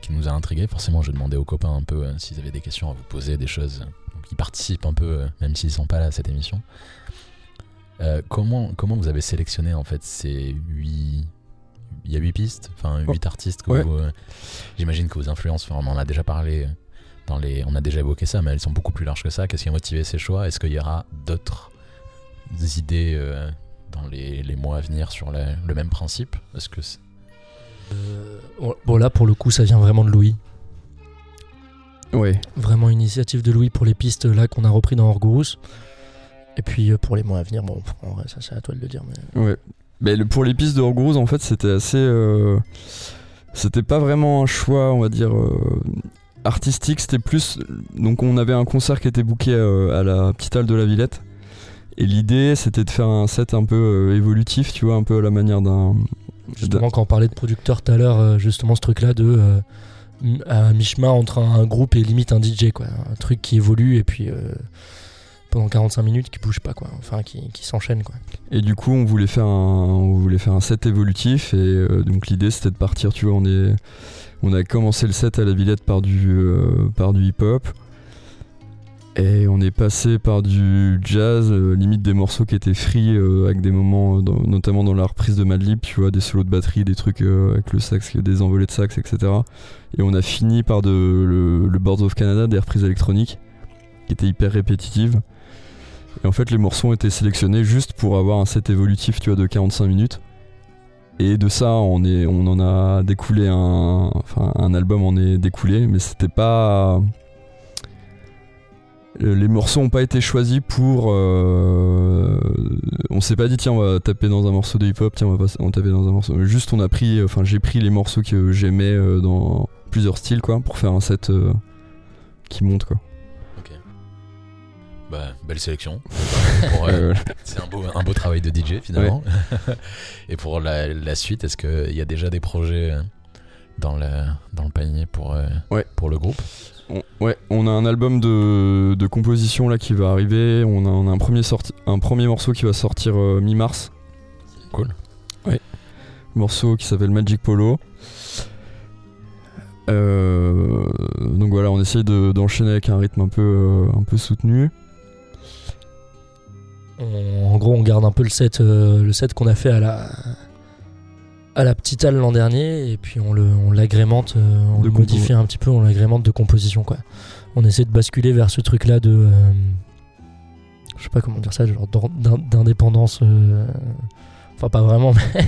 qui nous a intrigué. Forcément, je demandais aux copains un peu euh, s'ils avaient des questions à vous poser, des choses. Donc, ils participent un peu, euh, même s'ils sont pas là à cette émission. Euh, comment, comment vous avez sélectionné en fait ces huit. Il y a huit pistes, enfin huit artistes que Ouais. vous, euh, J'imagine que vos influences, enfin, on en a déjà parlé, dans les, on a déjà évoqué ça, mais elles sont beaucoup plus larges que ça. Qu'est-ce qui a motivé ces choix? Est-ce qu'il y aura d'autres idées euh, dans les, les mois à venir sur la- le même principe? Est-ce que c'est- Euh, bon, là, pour le coup, ça vient vraiment de Louis. Ouais. Vraiment une initiative de Louis pour les pistes là qu'on a repris dans Orgurus. Et puis euh, pour les mois à venir, bon, en vrai, ça c'est à toi de le dire. Mais... Ouais. Mais le- pour les pistes de Orgurus, en fait, c'était assez. euh, C'était pas vraiment un choix, on va dire, euh, artistique. C'était plus. Donc, on avait un concert qui était booké euh, à la petite halle de la Villette. Et l'idée, c'était de faire un set un peu euh, évolutif, tu vois, un peu à la manière d'un. Justement, quand on parlait de producteur tout à l'heure, euh, justement ce truc là de. euh, à mi-chemin entre un, un groupe et limite un DJ, quoi. Un truc qui évolue et puis. euh, pendant 45 minutes qui bouge pas, quoi. Enfin, qui, qui s'enchaîne, quoi. Et du coup, on voulait faire un, on voulait faire un set évolutif. Et euh, donc, l'idée, c'était de partir, tu vois, on est. On a commencé le set à la Villette par du, euh, par du hip-hop. Et on est passé par du jazz, euh, limite des morceaux qui étaient free, euh, avec des moments, euh, notamment dans la reprise de Madlib, tu vois, des solos de batterie, des trucs avec le sax, des envolées de sax, etc. Et on a fini par de, le, le Boards of Canada, des reprises électroniques, qui étaient hyper répétitives. Et en fait, les morceaux ont été sélectionnés juste pour avoir un set évolutif, tu vois, de 45 minutes. Et de ça, on, est, on en a découlé un, enfin, un album, en est découlé, mais c'était pas. Euh, Les morceaux n'ont pas été choisis pour. euh, on s'est pas dit tiens on va taper dans un morceau de hip-hop, tiens on va pas on va taper dans un morceau. Juste on a pris, enfin j'ai pris les morceaux que j'aimais euh, dans plusieurs styles quoi pour faire un set euh, qui monte quoi. Bah, belle sélection. <laughs> Pour, euh, Euh, c'est un beau, un beau travail de DJ finalement. <laughs> Et pour la, la suite, est-ce qu'il y a déjà des projets euh, dans le, dans le panier pour, euh, Ouais. pour le groupe? On, ouais, on a un album de, de composition là qui va arriver. On a, on a un, premier sorti- un premier morceau qui va sortir euh, mi-mars. Cool. morceau qui s'appelle Magic Polo. Euh, donc voilà, on essaye de- d'enchaîner avec un rythme un peu, euh, un peu soutenu. On- en gros, on garde un peu le set, euh, le set qu'on a fait à la, à la petite halle l'an dernier, et puis on le, on l'agrémente, euh, on De le compo, modifie un petit peu, on l'agrémente de composition, quoi. On essaie de basculer vers ce truc-là de, euh, je sais pas comment dire ça, genre d'indépendance. euh, Enfin, pas vraiment, <laughs> mais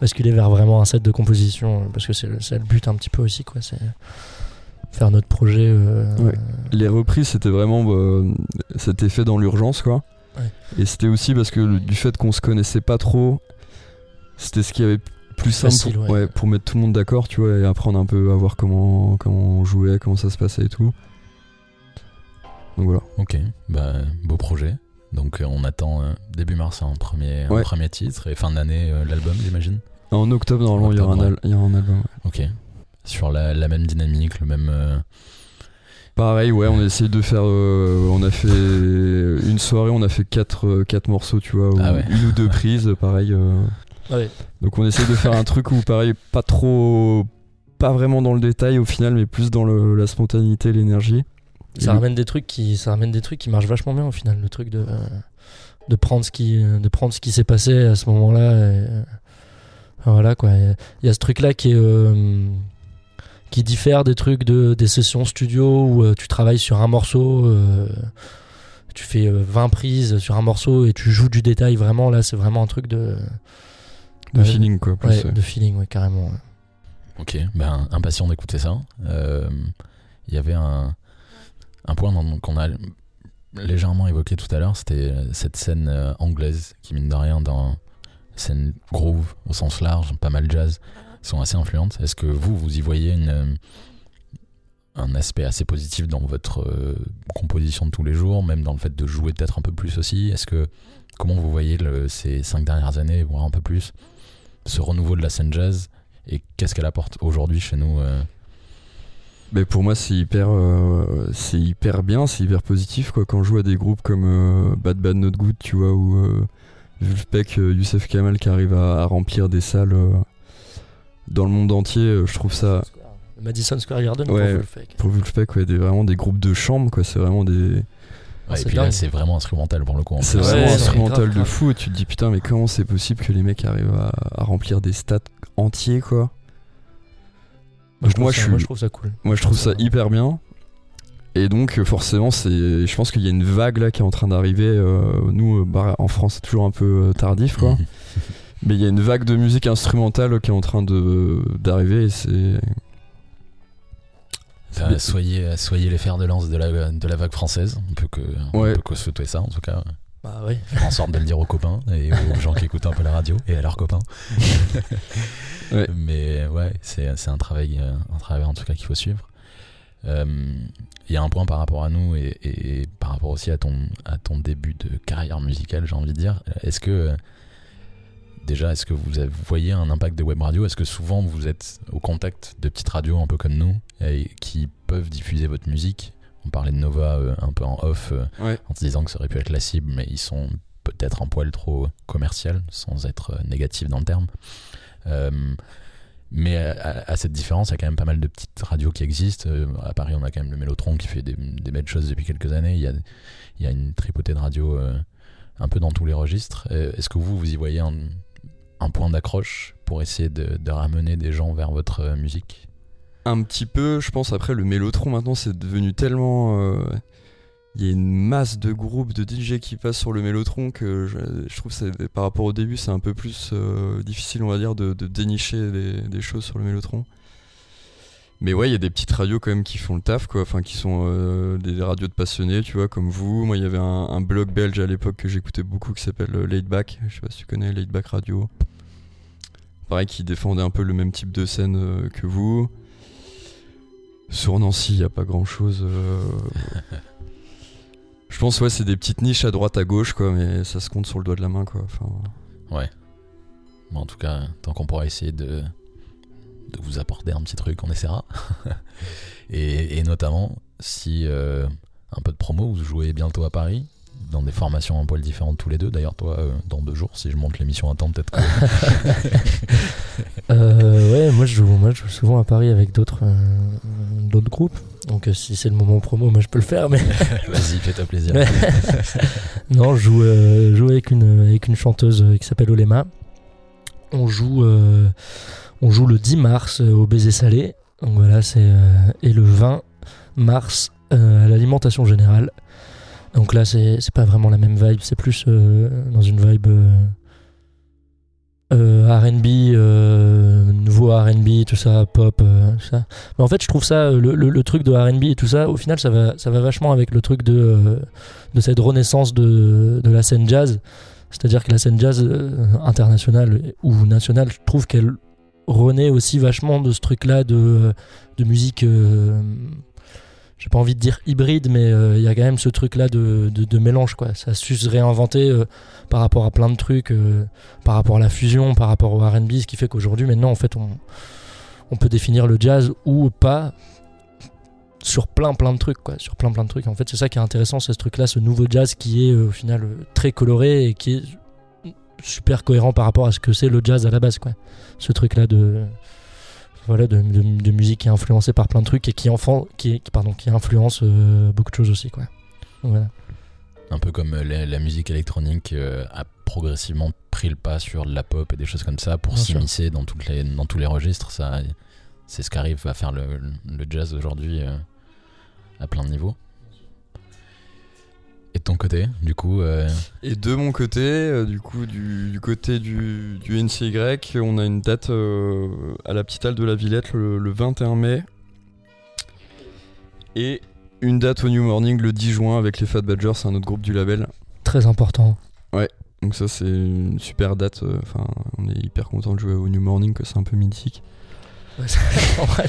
basculer vers vraiment un set de composition, parce que c'est le, c'est le but un petit peu aussi, quoi. C'est faire notre projet. euh, Ouais. Les reprises, c'était vraiment. c'était fait dans l'urgence, quoi. Ouais. Et c'était aussi parce que du fait qu'on se connaissait pas trop, c'était ce qui avait plus simple Facile, pour, ouais. ouais, pour mettre tout le monde d'accord, tu vois, et apprendre un peu à voir comment, comment on jouait, comment ça se passait et tout. Donc voilà. Ok, bah, beau projet. Donc euh, on attend euh, début mars un premier, un premier titre et fin d'année euh, l'album j'imagine. En octobre, normalement, il y aura un, y aura album. Ok. Sur la, la même dynamique, le même... euh, Pareil, ouais, on a essayé de faire. euh, on a fait une soirée, on a fait quatre, euh, quatre morceaux, tu vois, ou Ah ouais. une ou deux prises, pareil. Donc on essaye de faire un truc où, pareil, pas trop. Pas vraiment dans le détail au final, mais plus dans le- la spontanéité, l'énergie. Ça Et ramène des trucs qui ça ramène des trucs qui marchent vachement bien au final le truc de euh, de prendre ce qui de prendre ce qui s'est passé à ce moment-là et, euh, voilà quoi il y a ce truc là qui est euh, qui diffère des trucs de des sessions studio où euh, tu travailles sur un morceau euh, tu fais euh, 20 prises sur un morceau et tu joues du détail vraiment là c'est vraiment un truc de De Ouais. feeling, quoi. Plus, ouais, ouais. de feeling ouais, carrément. Ok, ben impatient d'écouter ça. Euh, Il y avait un, un point qu'on a légèrement évoqué tout à l'heure, c'était euh, cette scène euh, anglaise qui mine de rien dans scène groove au sens large, pas mal jazz, sont assez influentes. Est-ce que vous, vous y voyez une, euh, un aspect assez positif dans votre euh, composition de tous les jours, même dans le fait de jouer peut-être un peu plus aussi? Est-ce que comment vous voyez le- ces cinq dernières années, voire un peu plus, ce renouveau de la scène jazz et qu'est-ce qu'elle apporte aujourd'hui chez nous euh, Mais pour moi, c'est hyper, euh, c'est hyper bien, c'est hyper positif, quoi. Quand je joue à des groupes comme euh, Bad Bad Not Good, tu vois, ou euh, Vulfpeck, euh, Youssef Kamal qui arrive à, à remplir des salles euh, dans le monde entier, euh, je trouve ça. Madison Square Garden Ouais. pour Wolfpack. Pour Vulfpeck, ouais, des, vraiment des groupes de chambre, quoi. C'est vraiment des. Ouais, et c'est puis là, c'est vraiment instrumental pour le coup. en C'est vraiment Ouais, instrumental grave, de fou. Et tu te dis, putain, mais comment c'est possible que les mecs arrivent à, à remplir des stats entiers, quoi? Moi, je moi, trouve ça- je suis- moi, je trouve ça cool Moi, je trouve ça hyper bien. Et donc, euh, forcément, c'est, je pense qu'il y a une vague là qui est en train d'arriver. euh, nous, euh, bah, en France, c'est toujours un peu tardif, quoi. Mais il y a une vague de musique instrumentale qui est en train de d'arriver. Et c'est. Soyez, soyez les fers de lance de la, de la vague française. On peut que, on Ouais. peut que souhaiter ça en tout cas. bah Faire en sorte de le dire aux copains et aux gens qui écoutent un peu la radio et à leurs copains. <laughs> Ouais. Mais ouais, c'est c'est un travail, un travail en tout cas qu'il faut suivre. Euh, Il y a un point par rapport à nous et, et par rapport aussi à ton, à ton début de carrière musicale, j'ai envie de dire. Est-ce que euh, déjà, est-ce que vous, voyez un impact de web radio? Est-ce que souvent vous êtes au contact de petites radios un peu comme nous et qui peuvent diffuser votre musique? On parlait de Nova euh, un peu en off euh, Ouais. en se disant que ça aurait pu être la cible, mais ils sont peut-être un poil trop commercial sans être euh, négatif dans le terme. Mais à, à cette différence, il y a quand même pas mal de petites radios qui existent. Euh, à Paris, on a quand même le Mélotron qui fait des, des belles choses depuis quelques années. Il y a, il y a une tripotée de radios euh, un peu dans tous les registres. Euh, Est-ce que vous, vous y voyez un, un point d'accroche pour essayer de, ramener des gens vers votre euh, musique Un petit peu, je pense. Après, le Mélotron, maintenant, c'est devenu tellement. euh, Il y a une masse de groupes de DJ qui passent sur le Mélotron que je, trouve que par rapport au début, c'est un peu plus euh, difficile, on va dire, de, dénicher des, choses sur le Mélotron. Mais ouais, il y a des petites radios quand même qui font le taf, quoi. Enfin, qui sont des radios de passionnés, tu vois, comme vous. Moi, il y avait un, blog belge à l'époque que j'écoutais beaucoup qui s'appelle euh, Laid Back. Je sais pas si tu connais Laid Back Radio. Pareil, qui défendait un peu le même type de scène euh, que vous. Sur Nancy, il n'y a pas grand chose. <laughs> Je pense, ouais, c'est des petites niches à droite, à gauche, quoi, mais ça se compte sur le doigt de la main, quoi. Enfin, Bon, en tout cas, tant qu'on pourra essayer de, de vous apporter un petit truc, on essaiera. <laughs> et, et notamment, si euh, un peu de promo, vous jouez bientôt à Paris, dans des formations un poil différentes tous les deux. D'ailleurs, toi, euh, dans deux jours, si je monte l'émission à temps, peut-être que. <laughs> Euh, ouais, moi je, joue, moi je joue souvent à Paris avec d'autres euh, groupes. Donc euh, si c'est le moment promo, moi je peux le faire. Mais <laughs> Vas-y, fais-toi plaisir. <laughs> Non, je joue, je joue avec, une, avec une chanteuse qui s'appelle Olema. On joue, on joue le 10 mars au Baiser Salé. Donc voilà, c'est et le 20 mars à l'alimentation générale. Donc là, c'est pas vraiment la même vibe, c'est plus euh, dans une vibe euh, euh, RB, nouveau RB, tout ça, pop, tout ça. Mais en fait, je trouve ça, le, truc de RB et tout ça, au final, ça va, ça va vachement avec le truc de, cette renaissance de, la scène jazz. C'est-à-dire que la scène jazz internationale ou nationale, je trouve qu'elle renaît aussi vachement de ce truc-là de, musique. J'ai pas envie de dire hybride, mais euh, il y a quand même ce truc-là de, de, mélange, quoi. Ça a su se réinventer euh, par rapport à plein de trucs, euh, par rapport à la fusion, par rapport au RB, ce qui fait qu'aujourd'hui, maintenant, en fait, on, on peut définir le jazz ou pas sur plein plein de trucs quoi. Sur plein plein de trucs. En fait c'est ça qui est intéressant c'est ce truc là ce nouveau jazz qui est au final très coloré et qui est super cohérent par rapport à ce que c'est le jazz à la base quoi. Ce truc là de voilà de, de- de musique qui est influencée par plein de trucs et qui enfant qui, qui- pardon qui influence euh, beaucoup de choses aussi quoi voilà Un peu comme euh, la, la musique électronique euh, a progressivement pris le pas sur de la pop et des choses comme ça pour s'immiscer dans, toutes les, dans tous les registres. Ça, c'est ce qu'arrive à faire le, le jazz aujourd'hui euh, à plein de niveaux. Et de ton côté, du coup, euh, Et de mon côté, euh, du coup, du, du côté du, du NCY, on a une date euh, à la petite halle de la Villette le, le 21 mai. Et une date au New Morning le 10 juin avec les Fat Badgers, c'est un autre groupe du label. très important Donc ça c'est une super date, euh, enfin on est hyper content de jouer au New Morning, que c'est un peu mythique. Ouais, <laughs> en vrai,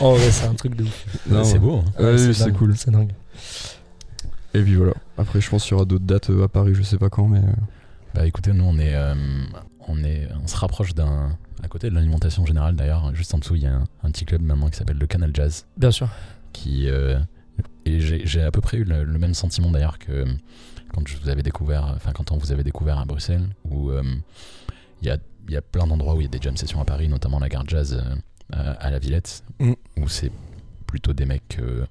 en vrai, c'est un truc de ouf Non, c'est ouais. beau. hein. Ouais, c'est cool. c'est dingue Et puis voilà. Après je pense qu'il y aura d'autres dates euh, à Paris, je sais pas quand, mais... euh, Bah écoutez, nous on est, euh, on est, on se rapproche d'un, à côté de l'alimentation générale d'ailleurs, juste en dessous il y a un, un petit club maintenant qui s'appelle le Canal Jazz, bien sûr qui, euh, et j'ai j'ai à peu près eu le, le même sentiment d'ailleurs que quand je vous avais découvert, enfin quand on vous avait découvert à Bruxelles, où euh, il y a, il y a plein d'endroits où il y a des jam sessions à Paris, notamment la gare jazz euh, à, à la Villette, Mm. où c'est plutôt des mecs euh,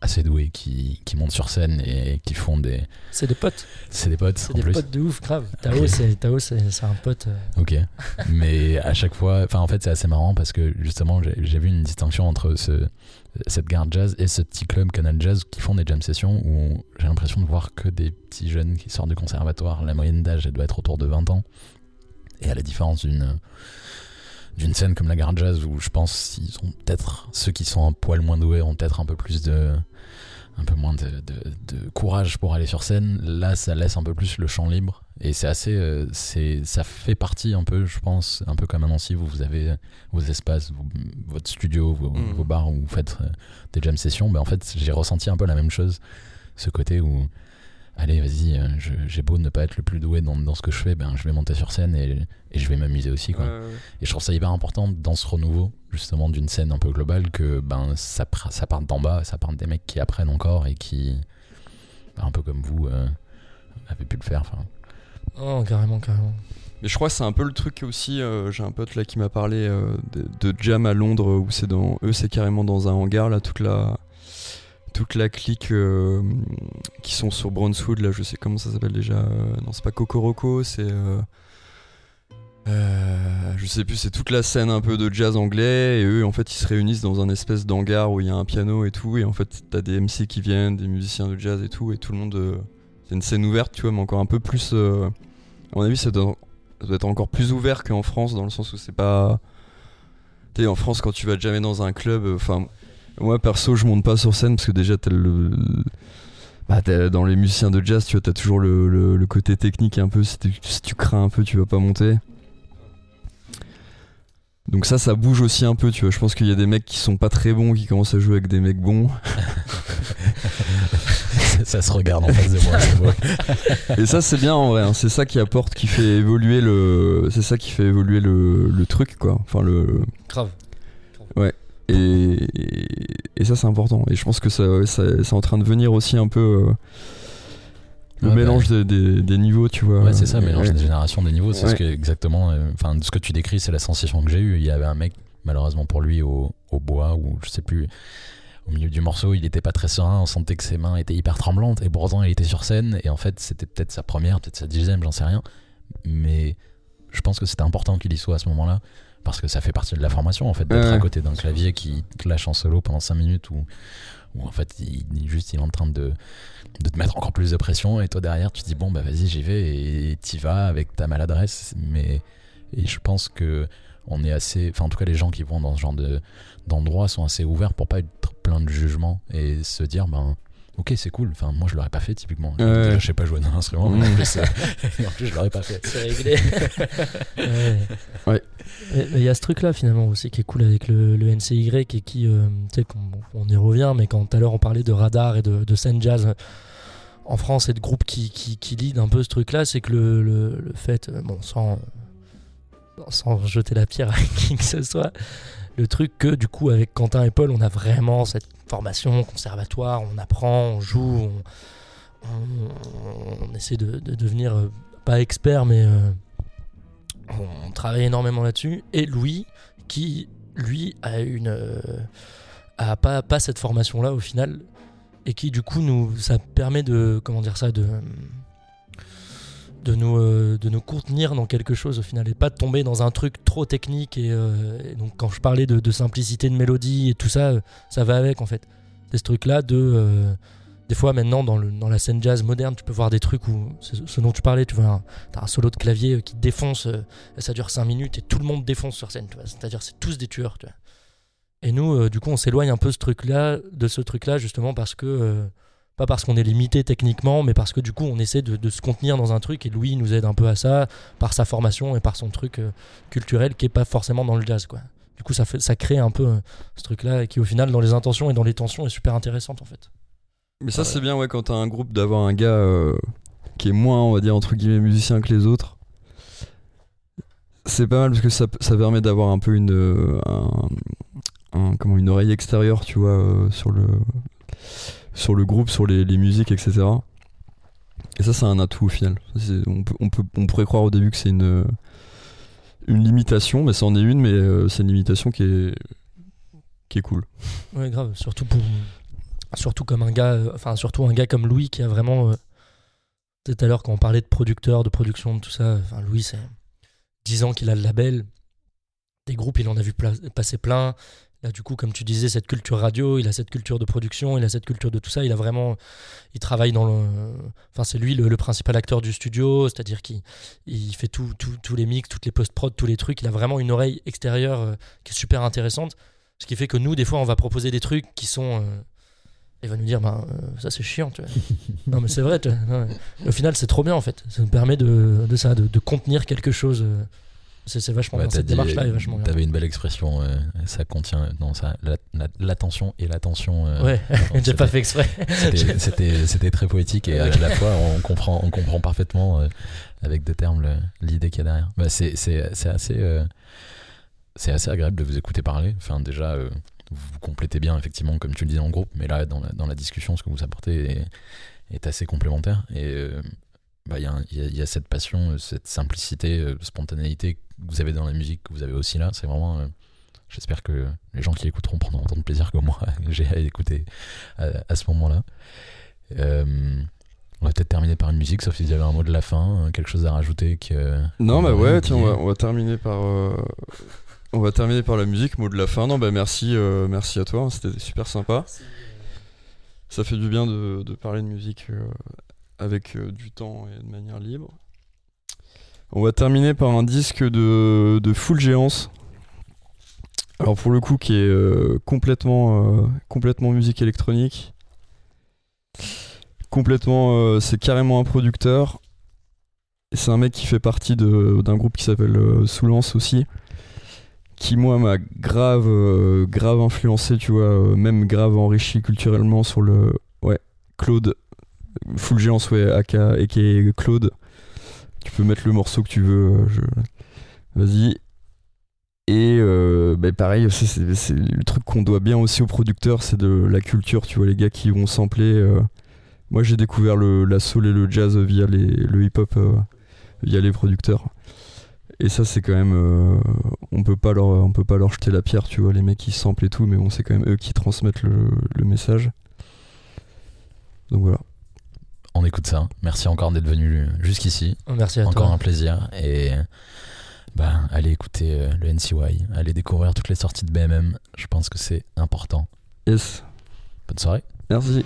assez doués qui, qui montent sur scène et qui font des, c'est des potes c'est des potes c'est des plus. potes de ouf grave Tao c'est Tao c'est c'est un pote euh, Ok, mais à chaque fois, enfin en fait c'est assez marrant parce que justement j'ai j'ai vu une distinction entre ce, cette gare jazz et ce petit club Canal Jazz qui font des jam sessions où j'ai l'impression de voir que des petits jeunes qui sortent du conservatoire. La moyenne d'âge elle doit être autour de 20 ans. Et à la différence d'une d'une scène comme la gare jazz où je pense qu'ils ont peut-être ceux qui sont un poil moins doués ont peut-être un peu plus de un peu moins de, de- de courage pour aller sur scène. Là, ça laisse un peu plus le champ libre. Et c'est assez. euh, c'est, ça fait partie un peu, je pense, un peu comme à Nancy, vous, vous avez vos espaces, votre studio, vos, Mhm. vos bars où vous faites euh, des jam sessions. Ben, en fait, j'ai ressenti un peu la même chose. Ce côté où, allez, vas-y, euh, j'ai beau ne pas être le plus doué dans, dans ce que je fais, ben, je vais monter sur scène et, et je vais m'amuser aussi. Quoi. Et je trouve ça hyper important dans ce renouveau, justement, d'une scène un peu globale, que ben, ça, pr- ça parte d'en bas, ça part des mecs qui apprennent encore et qui, ben, un peu comme vous, euh, avez pu le faire. Oh carrément carrément Mais je crois que c'est un peu le truc aussi. euh, J'ai un pote là qui m'a parlé euh, de, de jam à Londres où c'est dans eux c'est carrément dans un hangar là toute la toute la clique euh, qui sont sur Brownswood là je sais comment ça s'appelle déjà. euh, non c'est pas Cocoroco c'est euh, je sais plus c'est toute la scène un peu de jazz anglais et eux en fait ils se réunissent dans un espèce d'hangar où il y a un piano et tout et en fait t'as des MC qui viennent des musiciens de jazz et tout et tout le monde c'est une scène ouverte tu vois mais encore un peu plus à mon avis ça doit ça doit être encore plus ouvert qu'en France dans le sens où c'est pas Tu en France, quand tu vas jamais dans un club, enfin, moi perso, je monte pas sur scène parce que déjà, t'as le. Bah, t'as- dans les musiciens de jazz, tu vois, t'as toujours le, le- le côté technique un peu. Si tu, si tu crains un peu, tu vas pas monter. Donc ça, ça bouge aussi un peu, tu vois. Je pense qu'il y a des mecs qui sont pas très bons, qui commencent à jouer avec des mecs bons. <laughs> ça se regarde en face de moi. Et ça, c'est bien en vrai. hein. C'est ça qui apporte, qui fait évoluer le. C'est ça qui fait évoluer le, le truc, quoi. Enfin, le. Grave. Et, et ça, c'est important. Et je pense que ça, c'est en train de venir aussi un peu. euh, le Ouais, mélange des, des- des niveaux, tu vois. Ouais, c'est ça, Et- mélange ouais. des générations, des niveaux. C'est ce que exactement. euh, Enfin, ce que tu décris, c'est la sensation que j'ai eue. Il y avait un mec, malheureusement pour lui, au, au bois ou je sais plus. Au milieu du morceau, il était pas très serein. On sentait que ses mains étaient hyper tremblantes. Et pourtant, il était sur scène. Et en fait, c'était peut-être sa première, peut-être sa dixième, j'en sais rien. Mais je pense que c'était important qu'il y soit à ce moment-là. Parce que ça fait partie de la formation, en fait, d'être Ouais. à côté d'un clavier qui clash en solo pendant 5 minutes ou où en fait, il, juste, il est en train de, de te mettre encore plus de pression et toi derrière tu te dis bon bah vas-y j'y vais et t'y vas avec ta maladresse mais et je pense que on est assez enfin en tout cas les gens qui vont dans ce genre de d'endroit sont assez ouverts pour pas être plein de jugement et se dire ben ok c'est cool enfin moi je l'aurais pas fait typiquement Ouais. Déjà, je sais pas jouer d'un instrument en plus, euh, en plus je l'aurais pas fait C'est réglé. <laughs> ouais. Ouais. Il y a ce truc là finalement aussi qui est cool avec le, le NCY et qui, euh, tu sais, qu'on- on y revient, mais quand tout à l'heure on parlait de radar et de, de scène jazz euh, en France et de groupes qui, qui, qui lead un peu ce truc là, c'est que le, le, le fait, euh, bon, sans, sans jeter la pierre à <laughs> qui que ce soit, le truc que du coup avec Quentin et Paul on a vraiment cette formation conservatoire, on apprend, on joue, on, essaie de, de devenir euh, pas expert mais euh, on travaille énormément là-dessus. Et Louis, qui lui a une euh, a pas, pas cette formation là au final et qui du coup nous ça permet de comment dire ça de de nous euh, de nous contenir dans quelque chose au final et pas de tomber dans un truc trop technique. Et, euh, et donc quand je parlais de, simplicité de mélodie et tout ça euh, ça va avec en fait. C'est ce truc là de des fois maintenant dans, le, dans la scène jazz moderne tu peux voir des trucs où ce dont tu parlais tu vois un, t'as un solo de clavier qui défonce euh, ça dure 5 minutes et tout le monde défonce sur scène c'est-à-dire c'est tous des tueurs tu vois. et nous du coup on s'éloigne un peu ce truc là de ce truc là justement parce que pas parce qu'on est limité techniquement mais parce que du coup on essaie de, de se contenir dans un truc et Louis nous aide un peu à ça par sa formation et par son truc euh, culturel qui est pas forcément dans le jazz quoi. Du coup ça fait ça crée un peu euh, ce truc là qui au final dans les intentions et dans les tensions est super intéressante en fait. Mais ça, c'est bien, ouais, quand t'as un groupe, d'avoir un gars euh, qui est moins, on va dire, entre guillemets, musicien que les autres. C'est pas mal parce que ça, ça permet d'avoir un peu une, euh, un- un- comment, une oreille extérieure, tu vois, euh, sur, le, sur le groupe, sur les, musiques, etc. Et ça, c'est un atout au final. On, peut, on, peut, on pourrait croire au début que c'est une, une limitation, mais ça en est une, mais euh, c'est une limitation qui est, qui est cool. Ouais, grave. Surtout pour, surtout comme un gars, euh, surtout un gars comme Louis qui a vraiment. euh, tout à l'heure quand on parlait de producteur, de production, de tout ça. Enfin Louis, c'est 10 ans qu'il a le label. Des groupes, il en a vu passer plein. Là, du coup, comme tu disais, cette culture radio, il a cette culture de production, il a cette culture de tout ça. Il a vraiment, il travaille dans le, enfin c'est lui le, le principal acteur du studio, c'est-à-dire qu'il il fait tout, tout- tous les mix, toutes les post-prod, tous les trucs. Il a vraiment une oreille extérieure euh, qui est super intéressante. Ce qui fait que nous, des fois, on va proposer des trucs qui sont. euh, il va nous dire, ben, euh, ça c'est chiant, tu vois. <laughs> non, mais c'est vrai, tu vois. Non, mais Au final, c'est trop bien en fait. Ça nous permet de, de ça, de, de contenir quelque chose. C'est vachement Ouais, bien. Cette démarche-là est vachement bien. T'avais une belle expression, euh, ça contient non, ça, la- la- l'attention et l'attention. euh, Ouais, <laughs> j'ai pas fait exprès. <laughs> C'était- très poétique et à la fois on comprend, on comprend parfaitement euh, avec des termes l'idée qu'il y a derrière. Bah, c'est c'est- c'est assez, euh, c'est assez agréable de vous écouter parler. Enfin, déjà, vous complétez bien, effectivement, comme tu le disais en groupe, mais là, dans la, dans la discussion, ce que vous apportez est, est assez complémentaire. Et bah, il y, y a- il y a cette passion, euh, cette simplicité, euh, spontanéité que vous avez dans la musique, que vous avez aussi là. C'est vraiment. euh, J'espère que les gens qui écouteront prendront autant de plaisir que moi <laughs> j'ai à écouter à, à ce moment-là. Euh, on va peut-être terminer par une musique, sauf si vous avez un mot de la fin, quelque chose à rajouter. Que, Non, bah ouais, tiens, on va, on va terminer par. euh, On va terminer par la musique, mot de la fin. Non, bah merci, euh, merci à toi, hein, c'était super sympa. Ça fait du bien de, de parler de musique euh, avec euh, du temps et de manière libre. On va terminer par un disque de, de Full Géance. Alors pour le coup, qui est euh, complètement, euh, complètement musique électronique. Complètement, c'est carrément un producteur. C'est un mec qui fait partie d'un groupe qui s'appelle Soulance aussi. Qui moi m'a grave, grave influencé, tu vois, même grave enrichi culturellement sur le. Ouais, Claude. Fulgence, ouais, aka, aka Claude. Tu peux mettre le morceau que tu veux. euh. Vas-y. Et euh, bah, pareil, c'est- le truc qu'on doit bien aussi aux producteurs, c'est de la culture, tu vois, les gars qui vont sampler. euh. Moi j'ai découvert le, la soul et le jazz via les, le hip-hop, via les producteurs. Et ça c'est quand même... on peut pas leur peut pas leur jeter la pierre, tu vois, les mecs qui samplent et tout, mais bon c'est quand même eux qui transmettent le, le message. Donc voilà. On écoute ça. Merci encore d'être venu jusqu'ici. Merci à Encore toi. un plaisir. Et bah, allez écouter euh, le NCY, allez découvrir toutes les sorties de BMM. Je pense que c'est important. Yes, Bonne soirée. merci.